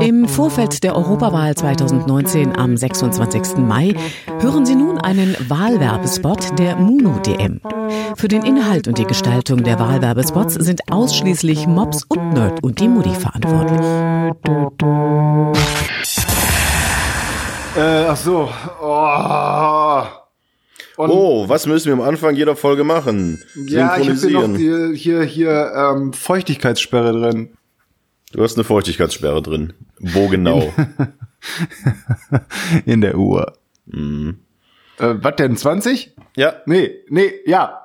Im Vorfeld der Europawahl 2019 am 26. Mai hören Sie nun einen Wahlwerbespot der Muno DM. Für den Inhalt und die Gestaltung der Wahlwerbespots sind ausschließlich Mops und Nerd und die Mutti verantwortlich. Äh, ach so. Oh. Und Oh, was müssen wir am Anfang jeder Folge machen? ja, ich habe hier noch die, hier, hier ähm, Feuchtigkeitssperre drin. Du hast eine Feuchtigkeitssperre drin. Wo genau? In der Uhr. Äh, was denn, 20? ja, Nee, nee, ja.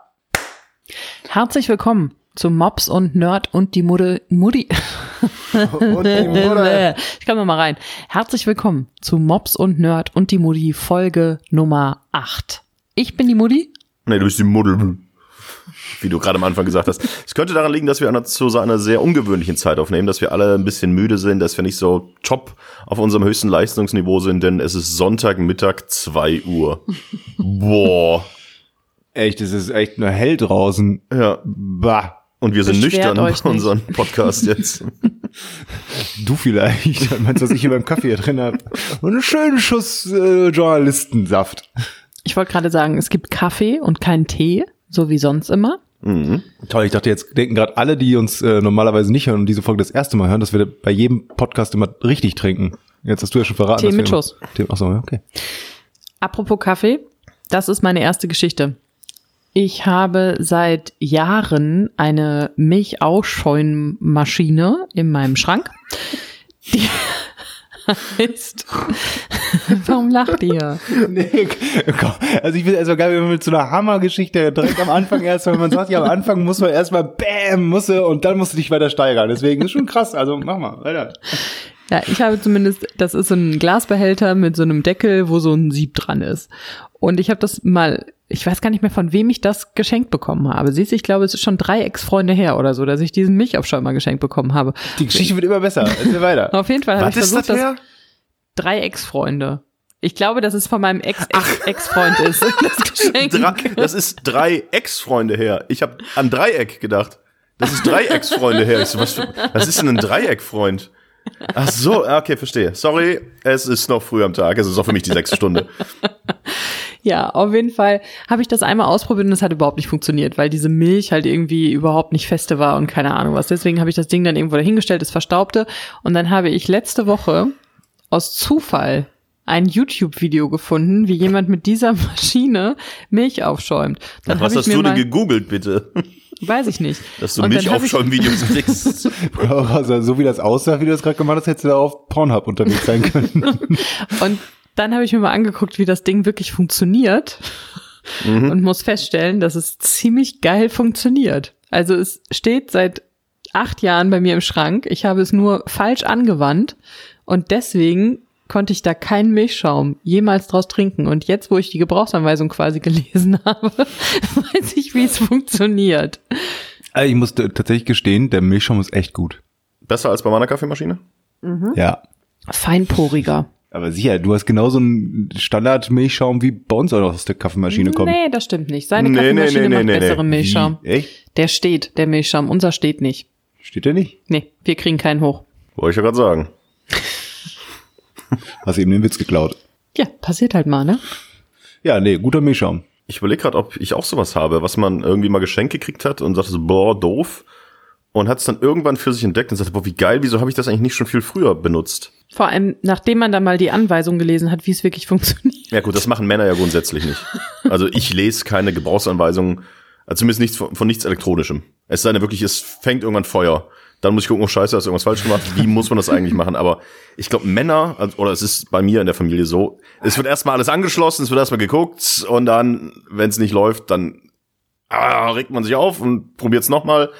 Herzlich willkommen zu Mops und Nerd und die Muddel, Muddi. Und die Mutter. Ich komme mal rein. Herzlich willkommen zu Mops und Nerd und die Mutti Folge Nummer 8. Ich bin die Mutti. nee, du bist die Muddel. Wie du gerade am Anfang gesagt hast. Es könnte daran liegen, dass wir an- zu so einer sehr ungewöhnlichen Zeit aufnehmen, dass wir alle ein bisschen müde sind, dass wir nicht so top auf unserem höchsten Leistungsniveau sind, denn es ist Sonntagmittag 2 Uhr. Boah. Echt, es ist echt nur hell draußen. Ja. Bah. Und wir sind Beschwert nüchtern bei unserem Podcast jetzt. Du vielleicht. Meinst du, was ich hier beim Kaffee drin habe? Und einen schönen Schuss äh, Journalistensaft. Ich wollte gerade sagen, es gibt Kaffee und keinen Tee, so wie sonst immer. Toll, ich dachte, jetzt denken gerade alle, die uns äh, normalerweise nicht hören und diese Folge das erste Mal hören, dass wir bei jedem Podcast immer richtig trinken. Jetzt hast du ja schon verraten. Tee mit Schuss. Tee, achso, ja, okay. Apropos Kaffee, das ist meine erste Geschichte. Ich habe seit Jahren eine Milchausscheunmaschine in meinem Schrank. Die heißt. Warum lacht ihr? Nee, komm. Also ich finde erstmal geil, wenn man mit so einer Hammergeschichte direkt am Anfang erst, wenn man sagt, ja, am Anfang muss man erstmal Bäm, muss er, und dann musst du dich weiter steigern. Deswegen ist schon krass. Also mach mal, weiter. Ja, ich habe zumindest, das ist so ein Glasbehälter mit so einem Deckel, wo so ein Sieb dran ist. Und ich habe das mal, ich weiß gar nicht mehr, von wem ich das geschenkt bekommen habe. Siehst du, ich glaube, es ist schon drei Ex-Freunde her oder so, dass ich diesen Milchaufschäumer geschenkt bekommen habe. Die Geschichte wird immer besser. Erzähl weiter. Auf jeden Fall habe ich Was ist versucht, das her? drei Ex-Freunde. Ich glaube, dass es von meinem Ex-Ex-Ex-Freund ist. Das Geschenk. Das ist drei Ex-Freunde her. Ich habe an Dreieck gedacht. Das ist drei Ex-Freunde her. So, was, für, was ist denn ein Dreieck-Freund? Ach so, ah, okay, verstehe. Sorry, es ist noch früh am Tag. Es ist auch für mich die sechste Stunde. Ja, auf jeden Fall habe ich das einmal ausprobiert und es hat überhaupt nicht funktioniert, weil diese Milch halt irgendwie überhaupt nicht feste war und keine Ahnung was. Deswegen habe ich das Ding dann irgendwo dahingestellt, es verstaubte. Und dann habe ich letzte Woche aus Zufall ein YouTube-Video gefunden, wie jemand mit dieser Maschine Milch aufschäumt. Dann Was habe hast ich mir du denn gegoogelt, bitte? weiß ich nicht. Dass du Und hab ich- Videos kriegst. Also, so wie das aussah, wie du das gerade gemacht hast, hättest du da auf Pornhub unterwegs sein können. Und dann habe ich mir mal angeguckt, wie das Ding wirklich funktioniert und muss feststellen, dass es ziemlich geil funktioniert. Also es steht seit acht Jahren bei mir im Schrank. Ich habe es nur falsch angewandt und deswegen konnte ich da keinen Milchschaum jemals draus trinken. Und jetzt, wo ich die Gebrauchsanweisung quasi gelesen habe, weiß ich, wie es funktioniert. also ich muss tatsächlich gestehen, der Milchschaum ist echt gut. Besser als bei meiner Kaffeemaschine? Ja. Feinporiger. Aber sicher, du hast genauso einen Standard-Milchschaum wie bei uns aus der Kaffeemaschine kommt. Nee, das stimmt nicht. Seine Nee, nee, Kaffeemaschine nee, nee, macht nee, nee. besseren Milchschaum. Wie? Echt? Der steht, der Milchschaum. Unser steht nicht. Steht der nicht? Nee, wir kriegen keinen hoch. Wollte ich ja gerade sagen. Hast eben den Witz geklaut. Ja, passiert halt mal, ne? Ja, nee, guter Milchschaum. Ich überlege gerade, ob ich auch sowas habe, was man irgendwie mal geschenkt gekriegt hat und sagte so, boah, doof. Und hat es dann irgendwann für sich entdeckt und sagte, boah, wie geil, wieso habe ich das eigentlich nicht schon viel früher benutzt? Vor allem, nachdem man dann mal die Anweisung gelesen hat, wie es wirklich funktioniert. Ja gut, das machen Männer ja grundsätzlich nicht. Also ich lese keine Gebrauchsanweisungen, also zumindest nichts von, von nichts Elektronischem. Es sei denn wirklich, es fängt irgendwann Feuer. Dann muss ich gucken, oh scheiße, hast du irgendwas falsch gemacht? Wie muss man das eigentlich machen? Aber ich glaube, Männer, also- oder es ist bei mir in der Familie so, es wird erstmal alles angeschlossen, es wird erstmal geguckt und dann, wenn es nicht läuft, dann ah, regt man sich auf und probiert es nochmal.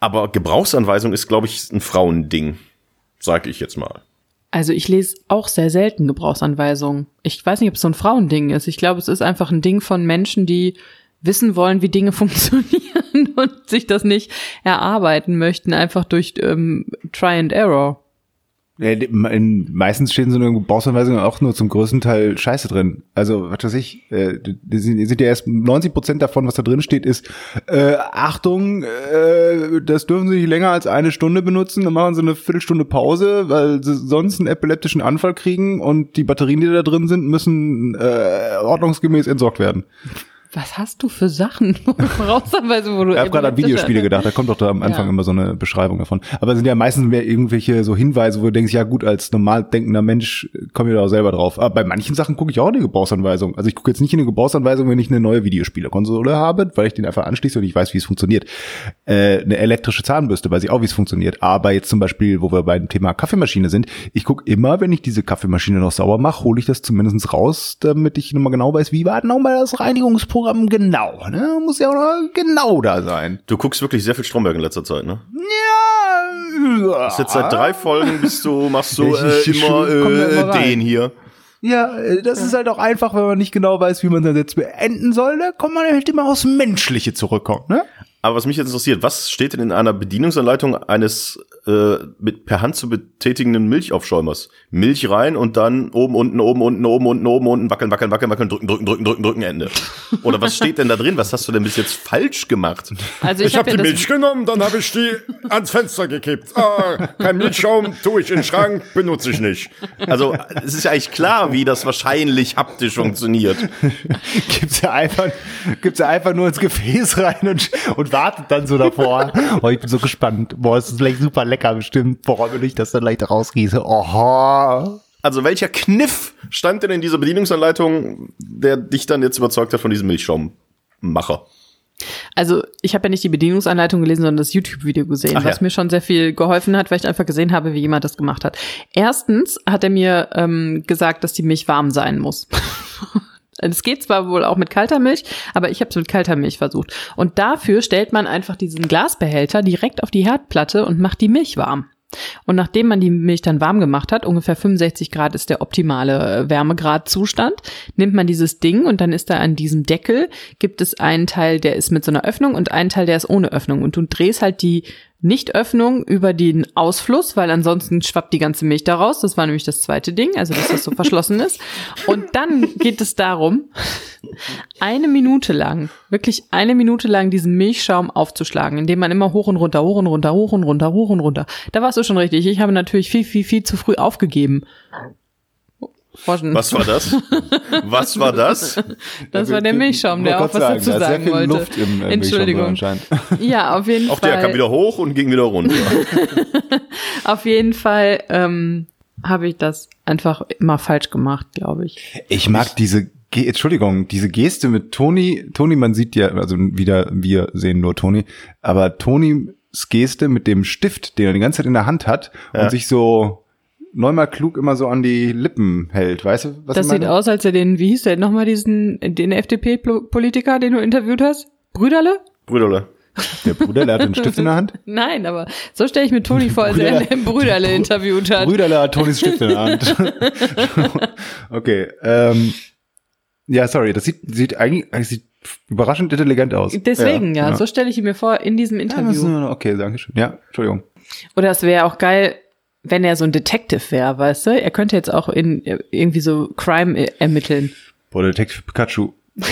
Aber Gebrauchsanweisung ist, glaube ich, ein Frauending, sag ich jetzt mal. Also ich lese auch sehr selten Gebrauchsanweisungen. Ich weiß nicht, ob es so ein Frauending ist. Ich glaube, es ist einfach ein Ding von Menschen, die wissen wollen, wie Dinge funktionieren und sich das nicht erarbeiten möchten, einfach durch ähm, Try and Error. Meistens stehen so eine Gebrauchsanweisungen auch nur zum größten Teil Scheiße drin. Also, was weiß ich, äh, sind, sind ja erst 90 Prozent davon, was da drin steht, ist, äh, Achtung, äh, das dürfen Sie nicht länger als eine Stunde benutzen, dann machen Sie eine Viertelstunde Pause, weil Sie sonst einen epileptischen Anfall kriegen und die Batterien, die da drin sind, müssen äh, ordnungsgemäß entsorgt werden. Was hast du für Sachen? Vorausanweisung, wo du Ich habe gerade an Videospiele gedacht, da kommt doch da am Anfang Ja. immer so eine Beschreibung davon. Aber es sind ja meistens mehr irgendwelche so Hinweise, wo du denkst, ja gut, als normal denkender Mensch komme ich da auch selber drauf. Aber bei manchen Sachen gucke ich auch in die Gebrauchsanweisung. Also ich gucke jetzt nicht in die Gebrauchsanweisung, wenn ich eine neue Videospielekonsole habe, weil ich den einfach anschließe und ich weiß, wie es funktioniert. Äh, eine elektrische Zahnbürste weiß ich auch, wie es funktioniert. Aber jetzt zum Beispiel, wo wir beim Thema Kaffeemaschine sind, ich gucke immer, wenn ich diese Kaffeemaschine noch sauber mache, hole ich das zumindest raus, damit ich nochmal genau weiß, wie war nochmal das Reinigungsprogramm genau. Ne? Muss ja auch noch genau da sein. Du guckst wirklich sehr viel Stromberg in letzter Zeit, ne? Ja. Ist jetzt seit drei Folgen bist du, machst du äh, immer immer äh, rein. den hier. Ja, äh, das ist halt auch einfach, wenn man nicht genau weiß, wie man das jetzt beenden soll. Da kommt man halt immer aufs Menschliche zurückkommen, ne? Aber was mich jetzt interessiert, was steht denn in einer Bedienungsanleitung eines äh, mit per Hand zu betätigenden Milchaufschäumers? Milch rein und dann oben, unten, oben, unten, oben, unten, oben, unten, wackeln, wackeln, wackeln, wackeln, drücken, drücken, drücken, drücken, drücken, Ende. Oder was steht denn da drin? Was hast du denn bis jetzt falsch gemacht? Also ich, Ich habe hab die Milch genommen, dann habe ich die ans Fenster gekippt. Ah, kein Milchschaum, tue ich in den Schrank, benutze ich nicht. Also, es ist ja eigentlich klar, wie das wahrscheinlich haptisch funktioniert. Gibt's ja einfach, gibt's ja einfach nur ins Gefäß rein und, und wartet dann so davor. Oh, ich bin so gespannt. Boah, es ist gleich super lecker bestimmt. Boah, wenn ich das dann leicht rausgieße. Oha. Also, welcher Kniff stand denn in dieser Bedienungsanleitung, der dich dann jetzt überzeugt hat von diesem Milchschaummacher? Also ich habe ja nicht die Bedienungsanleitung gelesen, sondern das YouTube-Video gesehen, Ach was ja. mir schon sehr viel geholfen hat, weil ich einfach gesehen habe, wie jemand das gemacht hat. Erstens hat er mir ähm, gesagt, dass die Milch warm sein muss. Es geht zwar wohl auch mit kalter Milch, aber ich habe es mit kalter Milch versucht. Und dafür stellt man einfach diesen Glasbehälter direkt auf die Herdplatte und macht die Milch warm. Und nachdem man die Milch dann warm gemacht hat, ungefähr 65 Grad ist der optimale äh, Wärmegrad-Zustand, nimmt man dieses Ding und dann ist da an diesem Deckel, gibt es einen Teil, der ist mit so einer Öffnung und einen Teil, der ist ohne Öffnung. Und du drehst halt die Nicht-Öffnung über den Ausfluss, weil ansonsten schwappt die ganze Milch da raus. Das war nämlich das zweite Ding, also dass das so verschlossen ist. Und dann geht es darum, eine Minute lang, wirklich eine Minute lang diesen Milchschaum aufzuschlagen, indem man immer hoch und runter, hoch und runter, hoch und runter, hoch und runter. Da warst du schon richtig. Ich habe natürlich viel, viel, viel zu früh aufgegeben. Forschen. Was war das? Was war das? Das war der Milchschaum, der auch was dazu sagen wollte. Luft im, äh, Entschuldigung. Anscheinend. Ja, auf jeden Auch der kam Fall. wieder hoch und ging wieder runter. Auf jeden Fall ähm, habe ich das einfach immer falsch gemacht, glaube ich. Ich mag diese, Ge Entschuldigung, diese Geste mit Toni. Toni, man sieht ja, also wieder, wir sehen nur Toni, aber Tonis Geste mit dem Stift, den er die ganze Zeit in der Hand hat Ja. und sich so neunmal klug immer so an die Lippen hält, weißt du, was das ich sieht meine? aus, als er den, wie hieß der nochmal, diesen, den FDP-Politiker, den du interviewt hast? Brüderle? Brüderle. Der Bruder, der hat einen Stift in der Hand. Nein, aber so stelle ich mir Toni vor, als er Brüderle. den Brüderle interviewt hat. Brüderle hat Tonis Stift in der Hand. okay, ähm, ja, sorry, das sieht, sieht eigentlich, eigentlich sieht überraschend intelligent aus. Deswegen, ja, so stelle ich ihn mir vor in diesem Ja, Interview. nur- okay, danke schön. Ja, Entschuldigung. Oder es wäre auch geil, wenn er so ein Detective wäre, weißt du? Er könnte jetzt auch in irgendwie so Crime äh, ermitteln. Boah, Detective Pikachu.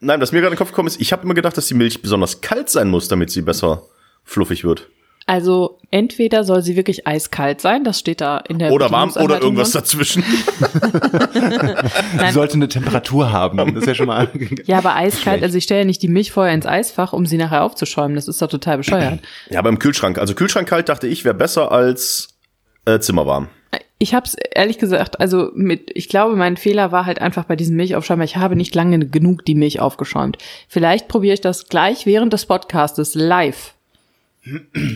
Nein, was mir gerade in den Kopf gekommen ist, ich habe immer gedacht, dass die Milch besonders kalt sein muss, damit sie besser fluffig wird. Also entweder soll sie wirklich eiskalt sein, das steht da in der Oder warm oder irgendwas drin. dazwischen. Sie sollte eine Temperatur haben. Das ist ja schon mal. Ja, aber eiskalt, Schlecht. also ich stelle ja nicht die Milch vorher ins Eisfach, um sie nachher aufzuschäumen. Das ist doch total bescheuert. Ja, beim Kühlschrank. Also Kühlschrank kalt dachte ich, wäre besser als äh, Zimmerwarm. Ich habe es ehrlich gesagt, also mit, ich glaube, mein Fehler war halt einfach bei diesem Milchaufschäumer. Ich habe nicht lange genug die Milch aufgeschäumt. Vielleicht probiere ich das gleich während des Podcastes live.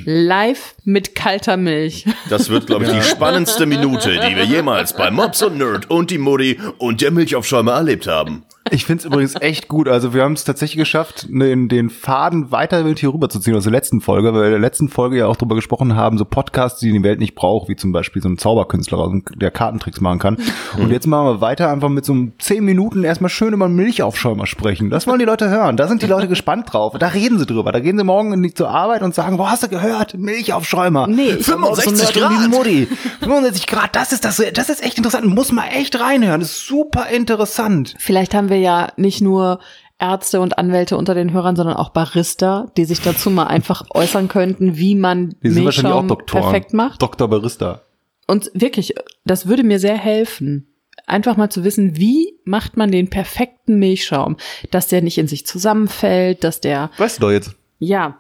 Live mit kalter Milch. Das wird, glaube ich, die spannendste Minute, die wir jemals bei Mobs und Nerd und die Mutti und der Milchaufschäumer erlebt haben. Ich find's übrigens echt gut. Also wir haben es tatsächlich geschafft, den, den Faden weiter mit hier rüberzuziehen aus der letzten Folge, weil wir in der letzten Folge ja auch drüber gesprochen haben, so Podcasts, die die Welt nicht braucht, wie zum Beispiel so ein Zauberkünstler, der Kartentricks machen kann. Und jetzt machen wir weiter einfach mit so einem zehn Minuten erstmal schön über einen Milchaufschäumer sprechen. Das wollen die Leute hören. Da sind die Leute gespannt drauf. Da reden sie drüber. Da gehen sie morgen nicht zur Arbeit und sagen, wo hast du gehört? Milchaufschäumer. Nee, 65 So Grad. Mutti. 65 Grad, das ist das, das ist echt interessant. Muss man echt reinhören. Das ist super interessant. Vielleicht haben wir ja nicht nur Ärzte und Anwälte unter den Hörern, sondern auch Barista, die sich dazu mal einfach äußern könnten, wie man Die sind wahrscheinlich auch Milchschaum Doktoren. perfekt macht. Dr. Barista. Und wirklich, das würde mir sehr helfen. Einfach mal zu wissen, wie macht man den perfekten Milchschaum, dass der nicht in sich zusammenfällt, dass der, Weißt du doch jetzt. ja,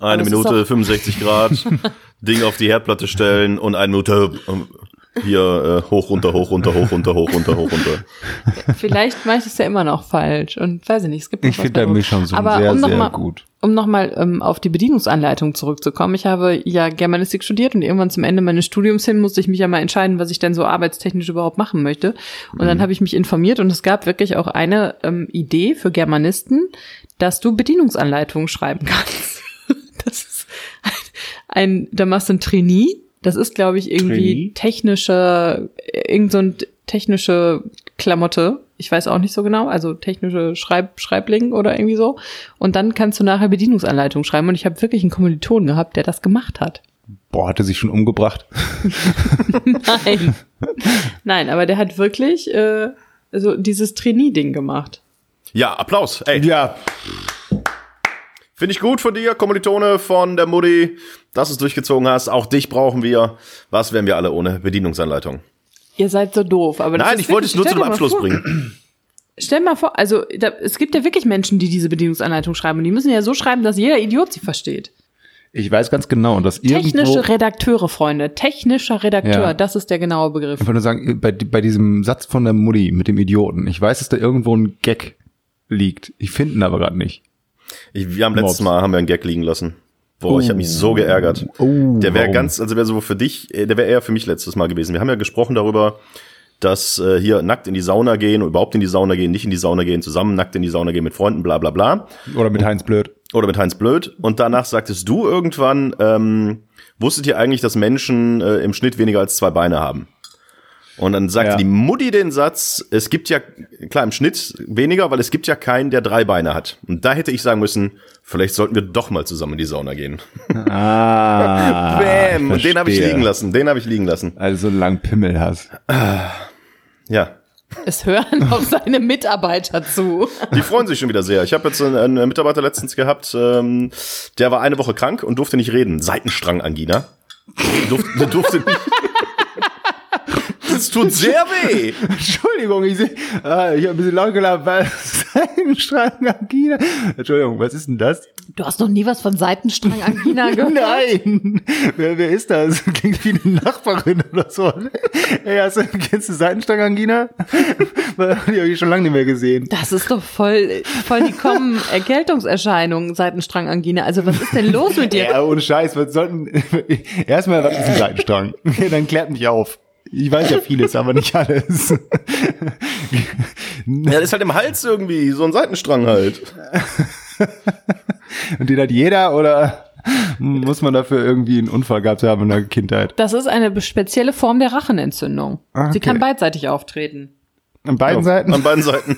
Eine Minute, auch- 65 Grad, Ding auf die Herdplatte stellen und eine Minute hier äh, hoch, runter, hoch, runter, hoch, runter, hoch, runter, hoch, runter. vielleicht mache ich es ja immer noch falsch und weiß ich nicht, es gibt noch Ich finde dein anderes. Milchschaum so Aber sehr, um sehr mal, gut. Um nochmal ähm, auf die Bedienungsanleitung zurückzukommen. Ich habe ja Germanistik studiert und irgendwann zum Ende meines Studiums hin musste ich mich ja mal entscheiden, was ich denn so arbeitstechnisch überhaupt machen möchte. Und Mhm. dann habe ich mich informiert und es gab wirklich auch eine ähm, Idee für Germanisten, dass du Bedienungsanleitungen schreiben kannst. Das ist ein, ein da machst du ein Trainee. Das ist, glaube ich, irgendwie Trainee? technische, irgend so ein technische Klamotte. Ich weiß auch nicht so genau, also technische Schreib Schreibling oder irgendwie so. Und dann kannst du nachher Bedienungsanleitungen schreiben. Und ich habe wirklich einen Kommilitonen gehabt, der das gemacht hat. Boah, hat er sich schon umgebracht? Nein. Nein, aber der hat wirklich äh, so dieses Trainee-Ding gemacht. Ja, Applaus. Ey, Ja. Finde ich gut von dir, Kommilitone von der Mutti, dass du es durchgezogen hast. Auch dich brauchen wir. Was wären wir alle ohne Bedienungsanleitung? Ihr seid so doof. Aber das Nein, ich wollte es nur zu stell einem dir mal Abschluss vor, bringen. Stell mal vor, also da, es gibt ja wirklich Menschen, die diese Bedienungsanleitung schreiben. Und die müssen ja so schreiben, dass jeder Idiot sie versteht. Ich weiß ganz genau, und das irgendwo. Technische Redakteure, Freunde. Technischer Redakteur, Ja. das ist der genaue Begriff. Ich wollte nur sagen, bei, bei diesem Satz von der Mutti mit dem Idioten, ich weiß, dass da irgendwo ein Gag liegt. Ich finde ihn aber gerade nicht. Ich, wir haben letztes Mobs. Mal haben wir einen Gag liegen lassen. Boah, ich habe mich so geärgert. Oh, der wäre ganz, also wäre so für dich, äh, der wäre eher für mich letztes Mal gewesen. Wir haben ja gesprochen darüber, dass äh, hier nackt in die Sauna gehen, überhaupt in die Sauna gehen, nicht in die Sauna gehen, zusammen nackt in die Sauna gehen mit Freunden, bla bla bla. Oder mit Heinz Blöd. Oder mit Heinz Blöd. Und danach sagtest du irgendwann, ähm, wusstet ihr eigentlich, dass Menschen äh, im Schnitt weniger als zwei Beine haben? Und dann sagte Ja. die Mutti den Satz, es gibt ja, klar, im Schnitt weniger, weil es gibt ja keinen, der drei Beine hat. Und da hätte ich sagen müssen, vielleicht sollten wir doch mal zusammen in die Sauna gehen. Ah. Bäm! Und den habe ich liegen lassen, den habe ich liegen lassen. Also lang Pimmel hast. Ja. Es hören auch seine Mitarbeiter zu. Die freuen sich schon wieder sehr. Ich habe jetzt einen, einen Mitarbeiter letztens gehabt, ähm, der war eine Woche krank und durfte nicht reden. Seitenstrang-Angina. Durfte, durfte nicht. Das tut sehr weh. Entschuldigung, ich sehe, ah, ich habe ein bisschen laut gelacht, weil Seitenstrang Angina. Entschuldigung, was ist denn das? Du hast noch nie was von Seitenstrang-Angina gehört? Nein! Wer, wer ist das? Klingt wie eine Nachbarin oder so. Ey, hast du, kennst du Seitenstrang Angina? Die habe ich schon lange nicht mehr gesehen. Das ist doch voll, voll die kommen Erkältungserscheinungen, Seitenstrang-Angina. Also was ist denn los mit dir? Ja, ohne Scheiß, was sollten, erstmal, was ist ein Seitenstrang? Dann klärt mich auf. Ich weiß ja vieles, aber nicht alles. Ja, das ist halt im Hals irgendwie, so ein Seitenstrang halt. Und den hat jeder oder muss man dafür irgendwie einen Unfall gehabt haben in der Kindheit? Das ist eine spezielle Form der Rachenentzündung. Ah, Sie okay. kann beidseitig auftreten. An beiden Seiten? An beiden Seiten.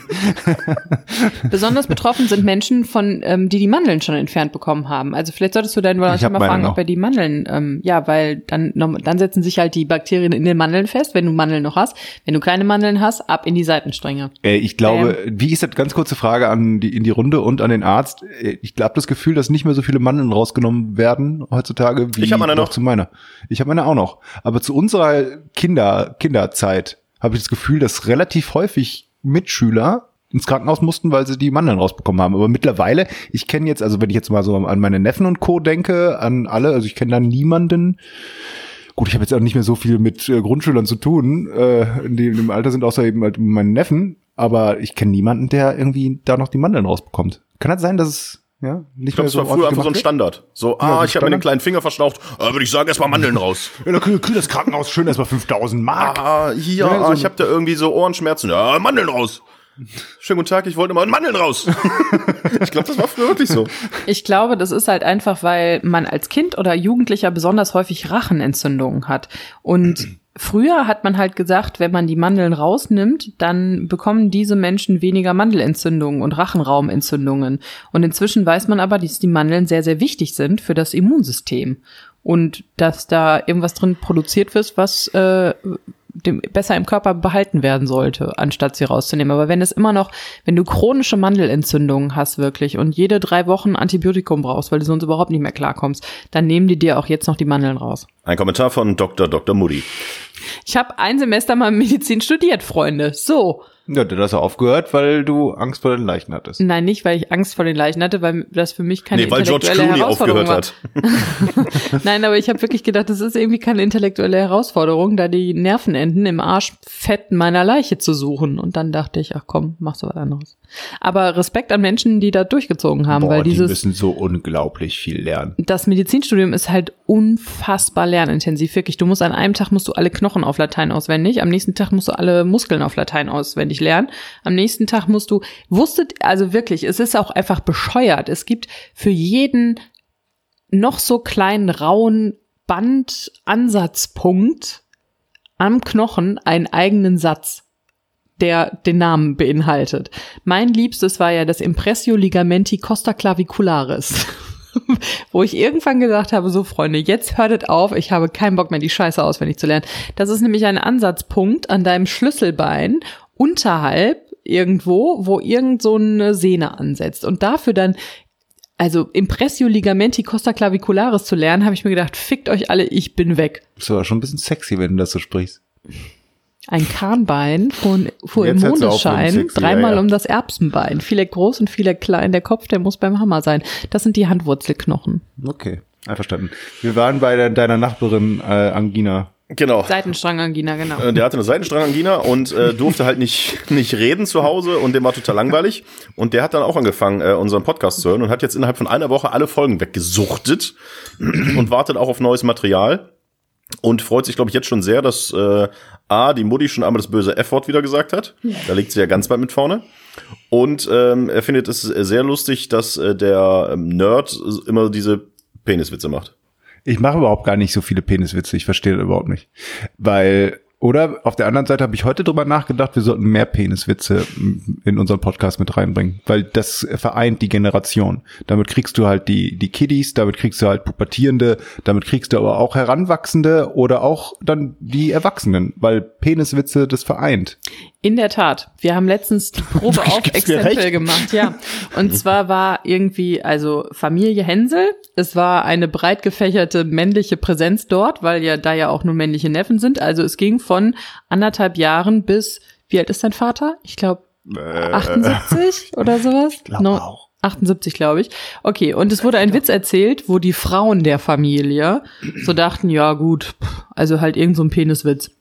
Besonders betroffen sind Menschen, von ähm, die die Mandeln schon entfernt bekommen haben. Also vielleicht solltest du deinen hab mal fragen, noch. ob er die Mandeln, ähm, ja, weil dann dann setzen sich halt die Bakterien in den Mandeln fest, wenn du Mandeln noch hast. Wenn du keine Mandeln hast, ab in die Seitenstränge. Äh, Ich glaube, wie ist das ganz kurze Frage an die in die Runde und an den Arzt? Äh, Ich glaube das Gefühl, dass nicht mehr so viele Mandeln rausgenommen werden heutzutage wie Ich hab meine noch. zu meiner. Ich habe meine auch noch. Aber zu unserer Kinder Kinderzeit habe ich das Gefühl, dass relativ häufig Mitschüler ins Krankenhaus mussten, weil sie die Mandeln rausbekommen haben. Aber mittlerweile, ich kenne jetzt, also wenn ich jetzt mal so an meine Neffen und Co. denke, an alle, also ich kenne da niemanden, Gut, ich habe jetzt auch nicht mehr so viel mit äh, Grundschülern zu tun, äh, dem, im Alter sind außer eben halt meine Neffen, aber ich kenne niemanden, der irgendwie da noch die Mandeln rausbekommt. Kann das sein, dass es ja nicht Ich glaube, das so war früher einfach so ein Standard. So, Ja, ah, so ein ich habe mir den kleinen Finger verschnaucht. Ah, würde ich sagen, erstmal Mandeln raus. Ja, da kriegt kriegt das Krankenhaus schön erstmal 5000 Mark. Ah, hier, Ja, so ah, ich habe da irgendwie so Ohrenschmerzen. Ja, Mandeln raus. Schönen guten Tag, ich wollte mal Mandeln raus. ich glaube, das war früher wirklich so. Ich glaube, das ist halt einfach, weil man als Kind oder Jugendlicher besonders häufig Rachenentzündungen hat. Und früher hat man halt gesagt, wenn man die Mandeln rausnimmt, dann bekommen diese Menschen weniger Mandelentzündungen und Rachenraumentzündungen. Und inzwischen weiß man aber, dass die Mandeln sehr, sehr wichtig sind für das Immunsystem. Und dass da irgendwas drin produziert wird, was äh, dem, besser im Körper behalten werden sollte, anstatt sie rauszunehmen. Aber wenn es immer noch, wenn du chronische Mandelentzündungen hast wirklich und jede drei Wochen Antibiotikum brauchst, weil du sonst überhaupt nicht mehr klarkommst, dann nehmen die dir auch jetzt noch die Mandeln raus. Ein Kommentar von Dr. Dr. Moody. Ich habe ein Semester mal Medizin studiert, Freunde. So. Ja, du hast ja aufgehört, weil du Angst vor den Leichen hattest. Nein, nicht, weil ich Angst vor den Leichen hatte, weil das für mich keine Nee, weil George intellektuelle Clooney Herausforderung aufgehört war. hat. Nein, aber ich habe wirklich gedacht, das ist irgendwie keine intellektuelle Herausforderung, da die Nervenenden im Arschfett meiner Leiche zu suchen. Und dann dachte ich, ach komm, machst du was anderes. Aber Respekt an Menschen, die da durchgezogen haben, Boah, weil die dieses müssen so unglaublich viel lernen. das Medizinstudium ist halt unfassbar lernintensiv. Wirklich, du musst an einem Tag musst du alle Knochen auf Latein auswendig, am nächsten Tag musst du alle Muskeln auf Latein auswendig lernen, am nächsten Tag musst du, wusstet, also wirklich, es ist auch einfach bescheuert. Es gibt für jeden noch so kleinen rauen Bandansatzpunkt am Knochen einen eigenen Satz der den Namen beinhaltet. Mein Liebstes war ja das Impressio Ligamenti Costa Clavicularis. Wo ich irgendwann gesagt habe, so Freunde, jetzt hört es auf, ich habe keinen Bock mehr, die Scheiße auswendig zu lernen. Das ist nämlich ein Ansatzpunkt an deinem Schlüsselbein unterhalb irgendwo, wo irgend so eine Sehne ansetzt. Und dafür dann, also Impressio Ligamenti Costa Clavicularis zu lernen, habe ich mir gedacht, fickt euch alle, ich bin weg. Ist aber schon ein bisschen sexy, wenn du das so sprichst. Ein Kahnbein fuhr, fuhr im Mondeschein dreimal ja, ja. um das Erbsenbein. Viele groß und viele klein. Der Kopf, der muss beim Hammer sein. Das sind die Handwurzelknochen. Okay, einverstanden. Wir waren bei de deiner Nachbarin äh, Angina. Genau. Seitenstrangangina, genau. Äh, Der hatte eine Seitenstrangangina und äh, durfte halt nicht, nicht reden zu Hause und dem war total langweilig. Und der hat dann auch angefangen, äh, unseren Podcast zu hören und hat jetzt innerhalb von einer Woche alle Folgen weggesuchtet und wartet auch auf neues Material. Und freut sich, glaube ich, jetzt schon sehr, dass äh, A, die Mutti schon einmal das böse F-Wort wieder gesagt hat. Da liegt sie ja ganz weit mit vorne. Und ähm, er findet es sehr lustig, dass äh, der ähm, Nerd immer diese Peniswitze macht. Ich mache überhaupt gar nicht so viele Peniswitze, ich verstehe das überhaupt nicht. Weil, oder auf der anderen Seite habe ich heute drüber nachgedacht, wir sollten mehr Peniswitze in unseren Podcast mit reinbringen, weil das vereint die Generation. Damit kriegst du halt die, die Kiddies, damit kriegst du halt Pubertierende, damit kriegst du aber auch Heranwachsende oder auch dann die Erwachsenen, weil Peniswitze das vereint. In der Tat. Wir haben letztens die Probe auf Exempel gemacht, ja. Und zwar war irgendwie, also Familie Hänsel. Es war eine breit gefächerte männliche Präsenz dort, weil ja da ja auch nur männliche Neffen sind. Also es ging von anderthalb Jahren bis, wie alt ist dein Vater? Ich glaube 78 oder sowas? Ich glaub No- auch. 78, glaube ich. Okay, und es wurde ein Witz erzählt, wo die Frauen der Familie so dachten, ja gut, also halt irgend so ein Peniswitz.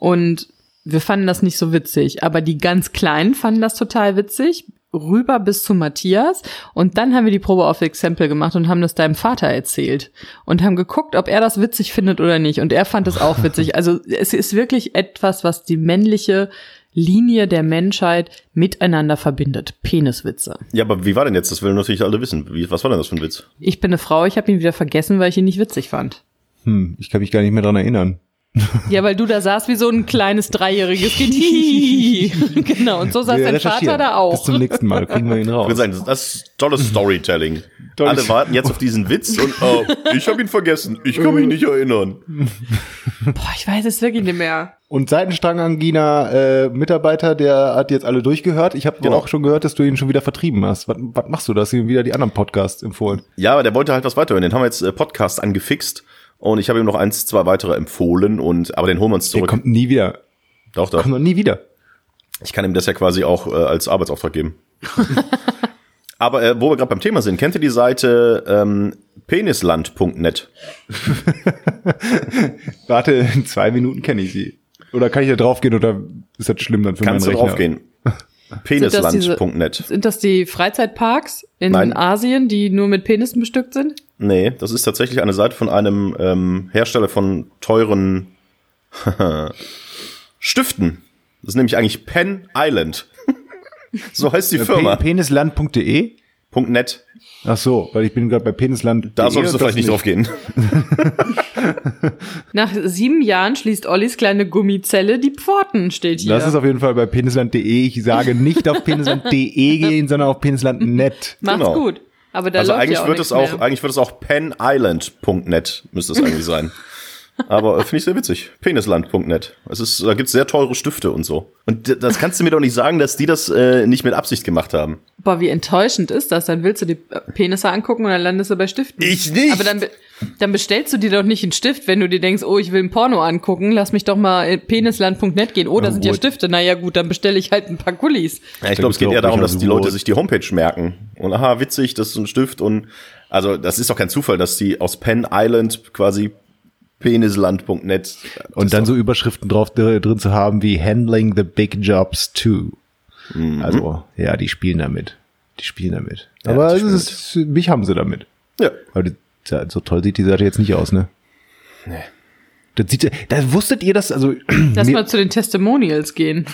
Und wir fanden das nicht so witzig, aber die ganz Kleinen fanden das total witzig, rüber bis zu Matthias. Und dann haben wir die Probe auf Exempel gemacht und haben das deinem Vater erzählt und haben geguckt, ob er das witzig findet oder nicht. Und er fand es auch witzig. Also es ist wirklich etwas, was die männliche Linie der Menschheit miteinander verbindet. Peniswitze. Ja, aber wie war denn jetzt? Das wollen natürlich alle wissen. Wie, was war denn das für ein Witz? Ich bin eine Frau, ich habe ihn wieder vergessen, weil ich ihn nicht witzig fand. Hm, ich kann mich gar nicht mehr dran erinnern. Ja, weil du da saßt wie so ein kleines dreijähriges Kind. Hihihi. genau, und so saß dein. Vater da Bis auch. zum nächsten Mal kriegen wir ihn Ich raus. würde sagen, das, ist tolles Storytelling. Tolles- Alle warten jetzt auf diesen Witz und oh, ich habe ihn vergessen. Ich kann mich nicht erinnern. Boah, ich weiß es wirklich nicht mehr. Und Seitenstrangangina äh, Mitarbeiter, der hat jetzt alle durchgehört. Ich habe Genau. auch schon gehört, dass du ihn schon wieder vertrieben hast. Was, was machst du? Du hast ihm wieder die anderen Podcasts empfohlen. Ja, aber der wollte halt was weiterhören. Den haben wir jetzt äh, Podcast angefixt und ich habe ihm noch eins, zwei weitere empfohlen und aber den holen wir uns Der zurück. kommt nie wieder. Doch, doch. Kommt noch nie wieder. Ich kann ihm das ja quasi auch äh, als Arbeitsauftrag geben. aber äh, wo wir gerade beim Thema sind, kennt ihr die Seite ähm, penisland.net? Warte, in zwei Minuten kenne ich sie. Oder kann ich da draufgehen oder ist das schlimm dann für Kannst du meinen Rechner? draufgehen. Sind das diese- Penisland.net. Sind das die Freizeitparks in Nein. Asien, die nur mit Penissen bestückt sind? Nee, das ist tatsächlich eine Seite von einem ähm, Hersteller von teuren Stiften. Das ist nämlich eigentlich Penn Island. So heißt die Pe Firma. Penisland.de? Net. Ach so, weil ich bin gerade bei Penisland. Da solltest du vielleicht nicht drauf gehen. Nach sieben Jahren schließt Ollis kleine Gummizelle die Pforten, steht hier. Das ist auf jeden Fall bei penisland.de. Ich sage nicht auf penisland.de gehen, sondern auf penisland.net. Macht's Genau. gut. Aber da Also läuft eigentlich ja auch wird es auch, mehr. eigentlich wird es auch penisland.net müsste es eigentlich sein. Aber äh, finde ich sehr witzig. Penisland.net. Es ist, da gibt's sehr teure Stifte und so. Und das kannst du mir doch nicht sagen, dass die das äh, nicht mit Absicht gemacht haben. Boah, wie enttäuschend ist das? Dann willst du die äh, Penisse angucken und dann landest du bei Stiften. Ich nicht. Aber dann, dann bestellst du dir doch nicht einen Stift, wenn du dir denkst, oh, ich will ein Porno angucken, lass mich doch mal penisland.net gehen. Oh, da Ja, sind ja. Stifte. Naja, gut, dann bestelle ich halt ein paar Gullis. Ja, ich glaube, es geht eher darum, dass die Leute Wort. sich die Homepage merken. Und aha, witzig, das ist ein Stift und also das ist doch kein Zufall, dass die aus Penn Island quasi penisland.net Und dann so Überschriften drauf dr- drin zu haben wie Handling the Big Jobs too. Also, ja, die spielen damit. Die spielen damit. Ja, Aber ist, mich haben sie damit. Ja. Aber die, so toll sieht die Seite jetzt nicht aus, ne? Nee. Das sieht, da wusstet ihr das, also, Lass mal zu den Testimonials gehen.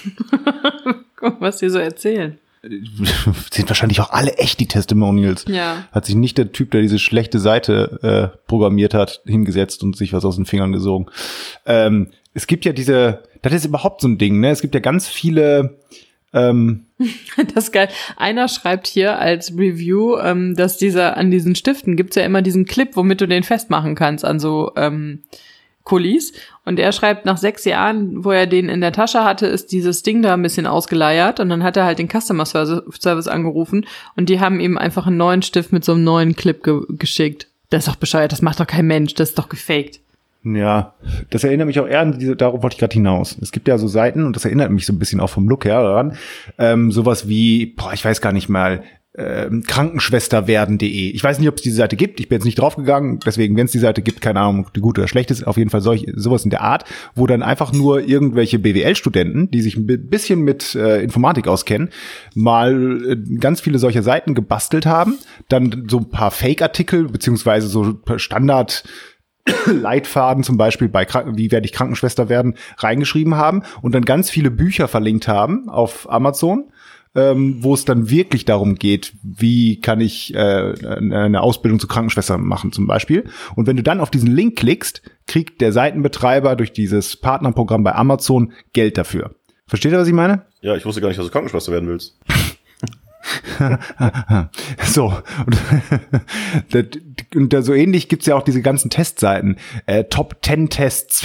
Guck, was die so erzählen. sind wahrscheinlich auch alle echt die Testimonials. Ja. Hat sich nicht der Typ, der diese schlechte Seite äh, programmiert hat, hingesetzt und sich was aus den Fingern gesogen. Ähm, es gibt ja diese, das ist überhaupt so ein Ding, ne? Es gibt ja ganz viele, ähm, Das ist geil. Einer schreibt hier als Review, ähm, dass dieser an diesen Stiften gibt's ja immer diesen Clip, womit du den festmachen kannst an so ähm, Kulis. Und er schreibt, nach sechs Jahren, wo er den in der Tasche hatte, ist dieses Ding da ein bisschen ausgeleiert. Und dann hat er halt den Customer Service angerufen und die haben ihm einfach einen neuen Stift mit so einem neuen Clip ge geschickt. Das ist doch bescheuert, das macht doch kein Mensch, das ist doch gefaked. Ja, das erinnert mich auch eher an diese, darauf wollte ich gerade hinaus. Es gibt ja so Seiten, und das erinnert mich so ein bisschen auch vom Look her daran, ähm, sowas wie, boah, ich weiß gar nicht mal, ähm, Krankenschwesterwerden.de. Ich weiß nicht, ob es diese Seite gibt, ich bin jetzt nicht draufgegangen, deswegen, wenn es die Seite gibt, keine Ahnung, ob die gut oder schlecht ist, auf jeden Fall solch, sowas in der Art, wo dann einfach nur irgendwelche BWL-Studenten, die sich ein bi- bisschen mit äh, Informatik auskennen, mal äh, ganz viele solcher Seiten gebastelt haben, dann so ein paar Fake-Artikel, beziehungsweise so Standard- Leitfaden zum Beispiel bei wie werde ich Krankenschwester werden, reingeschrieben haben und dann ganz viele Bücher verlinkt haben auf Amazon, ähm, wo es dann wirklich darum geht, wie kann ich äh, eine Ausbildung zur Krankenschwester machen zum Beispiel. Und wenn du dann auf diesen Link klickst, kriegt der Seitenbetreiber durch dieses Partnerprogramm bei Amazon Geld dafür. Versteht ihr, was ich meine? Ja, ich wusste gar nicht, dass du Krankenschwester werden willst. So, und, so ähnlich gibt's ja auch diese ganzen Testseiten, äh, Top 10 Tests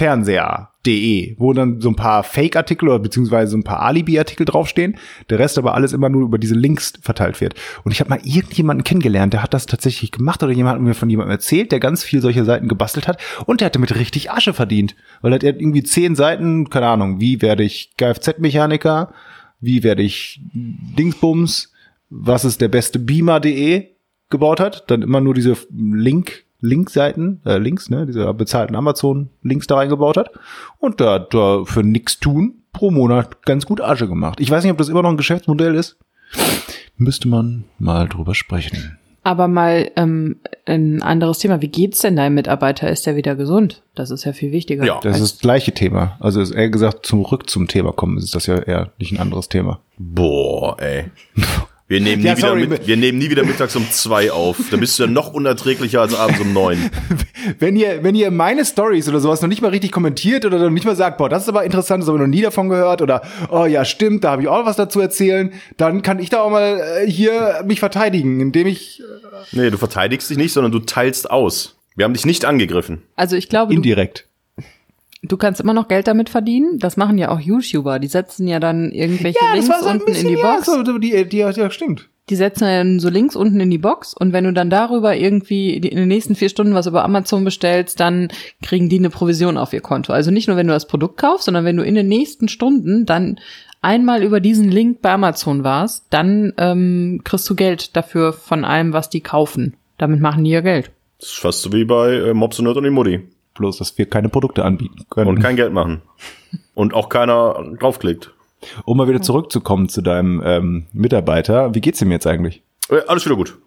Fernseher.de, wo dann so ein paar Fake-Artikel oder beziehungsweise so ein paar Alibi-Artikel draufstehen, der Rest aber alles immer nur über diese Links verteilt wird. Und ich habe mal irgendjemanden kennengelernt, der hat das tatsächlich gemacht oder jemand hat mir von jemandem erzählt, der ganz viel solche Seiten gebastelt hat und der hat damit richtig Asche verdient, weil er hat irgendwie zehn Seiten, keine Ahnung, wie werde ich Kfz-Mechaniker, wie werde ich Dingsbums, was ist der beste Beamer.de gebaut hat, dann immer nur diese Link, Linkseiten, äh, Links, ne, diese bezahlten Amazon-Links da reingebaut hat und da, da für nix tun pro Monat ganz gut Asche gemacht. Ich weiß nicht, ob das immer noch ein Geschäftsmodell ist. Müsste man mal drüber sprechen. Aber mal ähm, ein anderes Thema. Wie geht's denn deinem Mitarbeiter? Ist er wieder gesund? Das ist ja viel wichtiger. Ja. Das ist das gleiche Thema. Also ist eher gesagt, zurück zum Thema kommen, ist das ja eher nicht ein anderes Thema. Boah, ey. Wir nehmen, nie Ja, wieder sorry. mit, wir nehmen nie wieder mittags um zwei auf. Da bist du ja noch unerträglicher als abends um neun. Wenn ihr, wenn ihr meine Stories oder sowas noch nicht mal richtig kommentiert oder noch nicht mal sagt, boah, das ist aber interessant, das habe ich noch nie davon gehört oder oh ja, stimmt, da habe ich auch was dazu erzählen, dann kann ich da auch mal äh, hier mich verteidigen, indem ich Nee, du verteidigst dich nicht, sondern du teilst aus. Wir haben dich nicht angegriffen. Also ich glaube, indirekt. Du kannst immer noch Geld damit verdienen. Das machen ja auch YouTuber. Die setzen ja dann irgendwelche Links unten in die Box. Ja, so, die, die, ja, stimmt. Die setzen dann so Links unten in die Box und wenn du dann darüber irgendwie in den nächsten vier Stunden was über Amazon bestellst, dann kriegen die eine Provision auf ihr Konto. Also nicht nur, wenn du das Produkt kaufst, sondern wenn du in den nächsten Stunden dann einmal über diesen Link bei Amazon warst, dann ähm, kriegst du Geld dafür von allem, was die kaufen. Damit machen die ja Geld. Das ist fast so wie bei äh, Mops und Nerd und die Mutti. Bloß, dass wir keine Produkte anbieten können. Und kein Geld machen. Und auch keiner draufklickt. um mal wieder zurückzukommen zu deinem ähm, Mitarbeiter, wie geht's ihm jetzt eigentlich? Äh, alles wieder gut.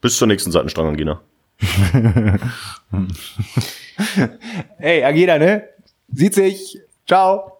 Bis zur nächsten Seitenstrangangina. Ey, Ageda, ne? Sieht sich. Ciao.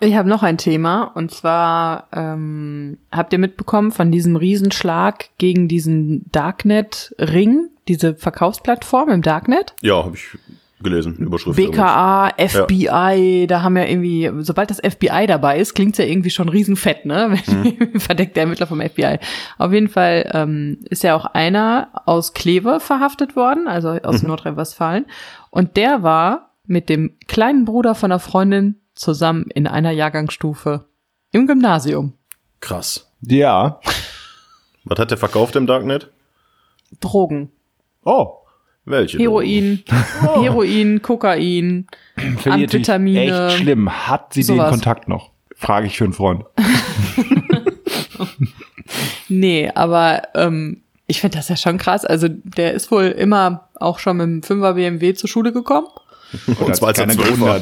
Ich habe noch ein Thema und zwar ähm, habt ihr mitbekommen von diesem Riesenschlag gegen diesen Darknet-Ring, diese Verkaufsplattform im Darknet? Ja, habe ich gelesen, Überschrift. BKA, FBI, da haben ja irgendwie, sobald das FBI dabei ist, klingt's ja irgendwie schon riesenfett, ne? Mhm. Verdeckt der Ermittler vom FBI. Auf jeden Fall ähm, ist ja auch einer aus Kleve verhaftet worden, also aus mhm. Nordrhein-Westfalen. Und der war mit dem kleinen Bruder von einer Freundin zusammen in einer Jahrgangsstufe im Gymnasium. Krass. Ja. Was hat der verkauft im Darknet? Drogen. Oh. Welche? Heroin, oh. Heroin, Kokain, Amphetamine. Echt schlimm. Hat sie sowas. den Kontakt noch? Frage ich für einen Freund. nee, aber ähm, ich finde das ja schon krass. Also der ist wohl immer auch schon mit dem Fünfer BMW zur Schule gekommen. Und zwar als er zwölf war.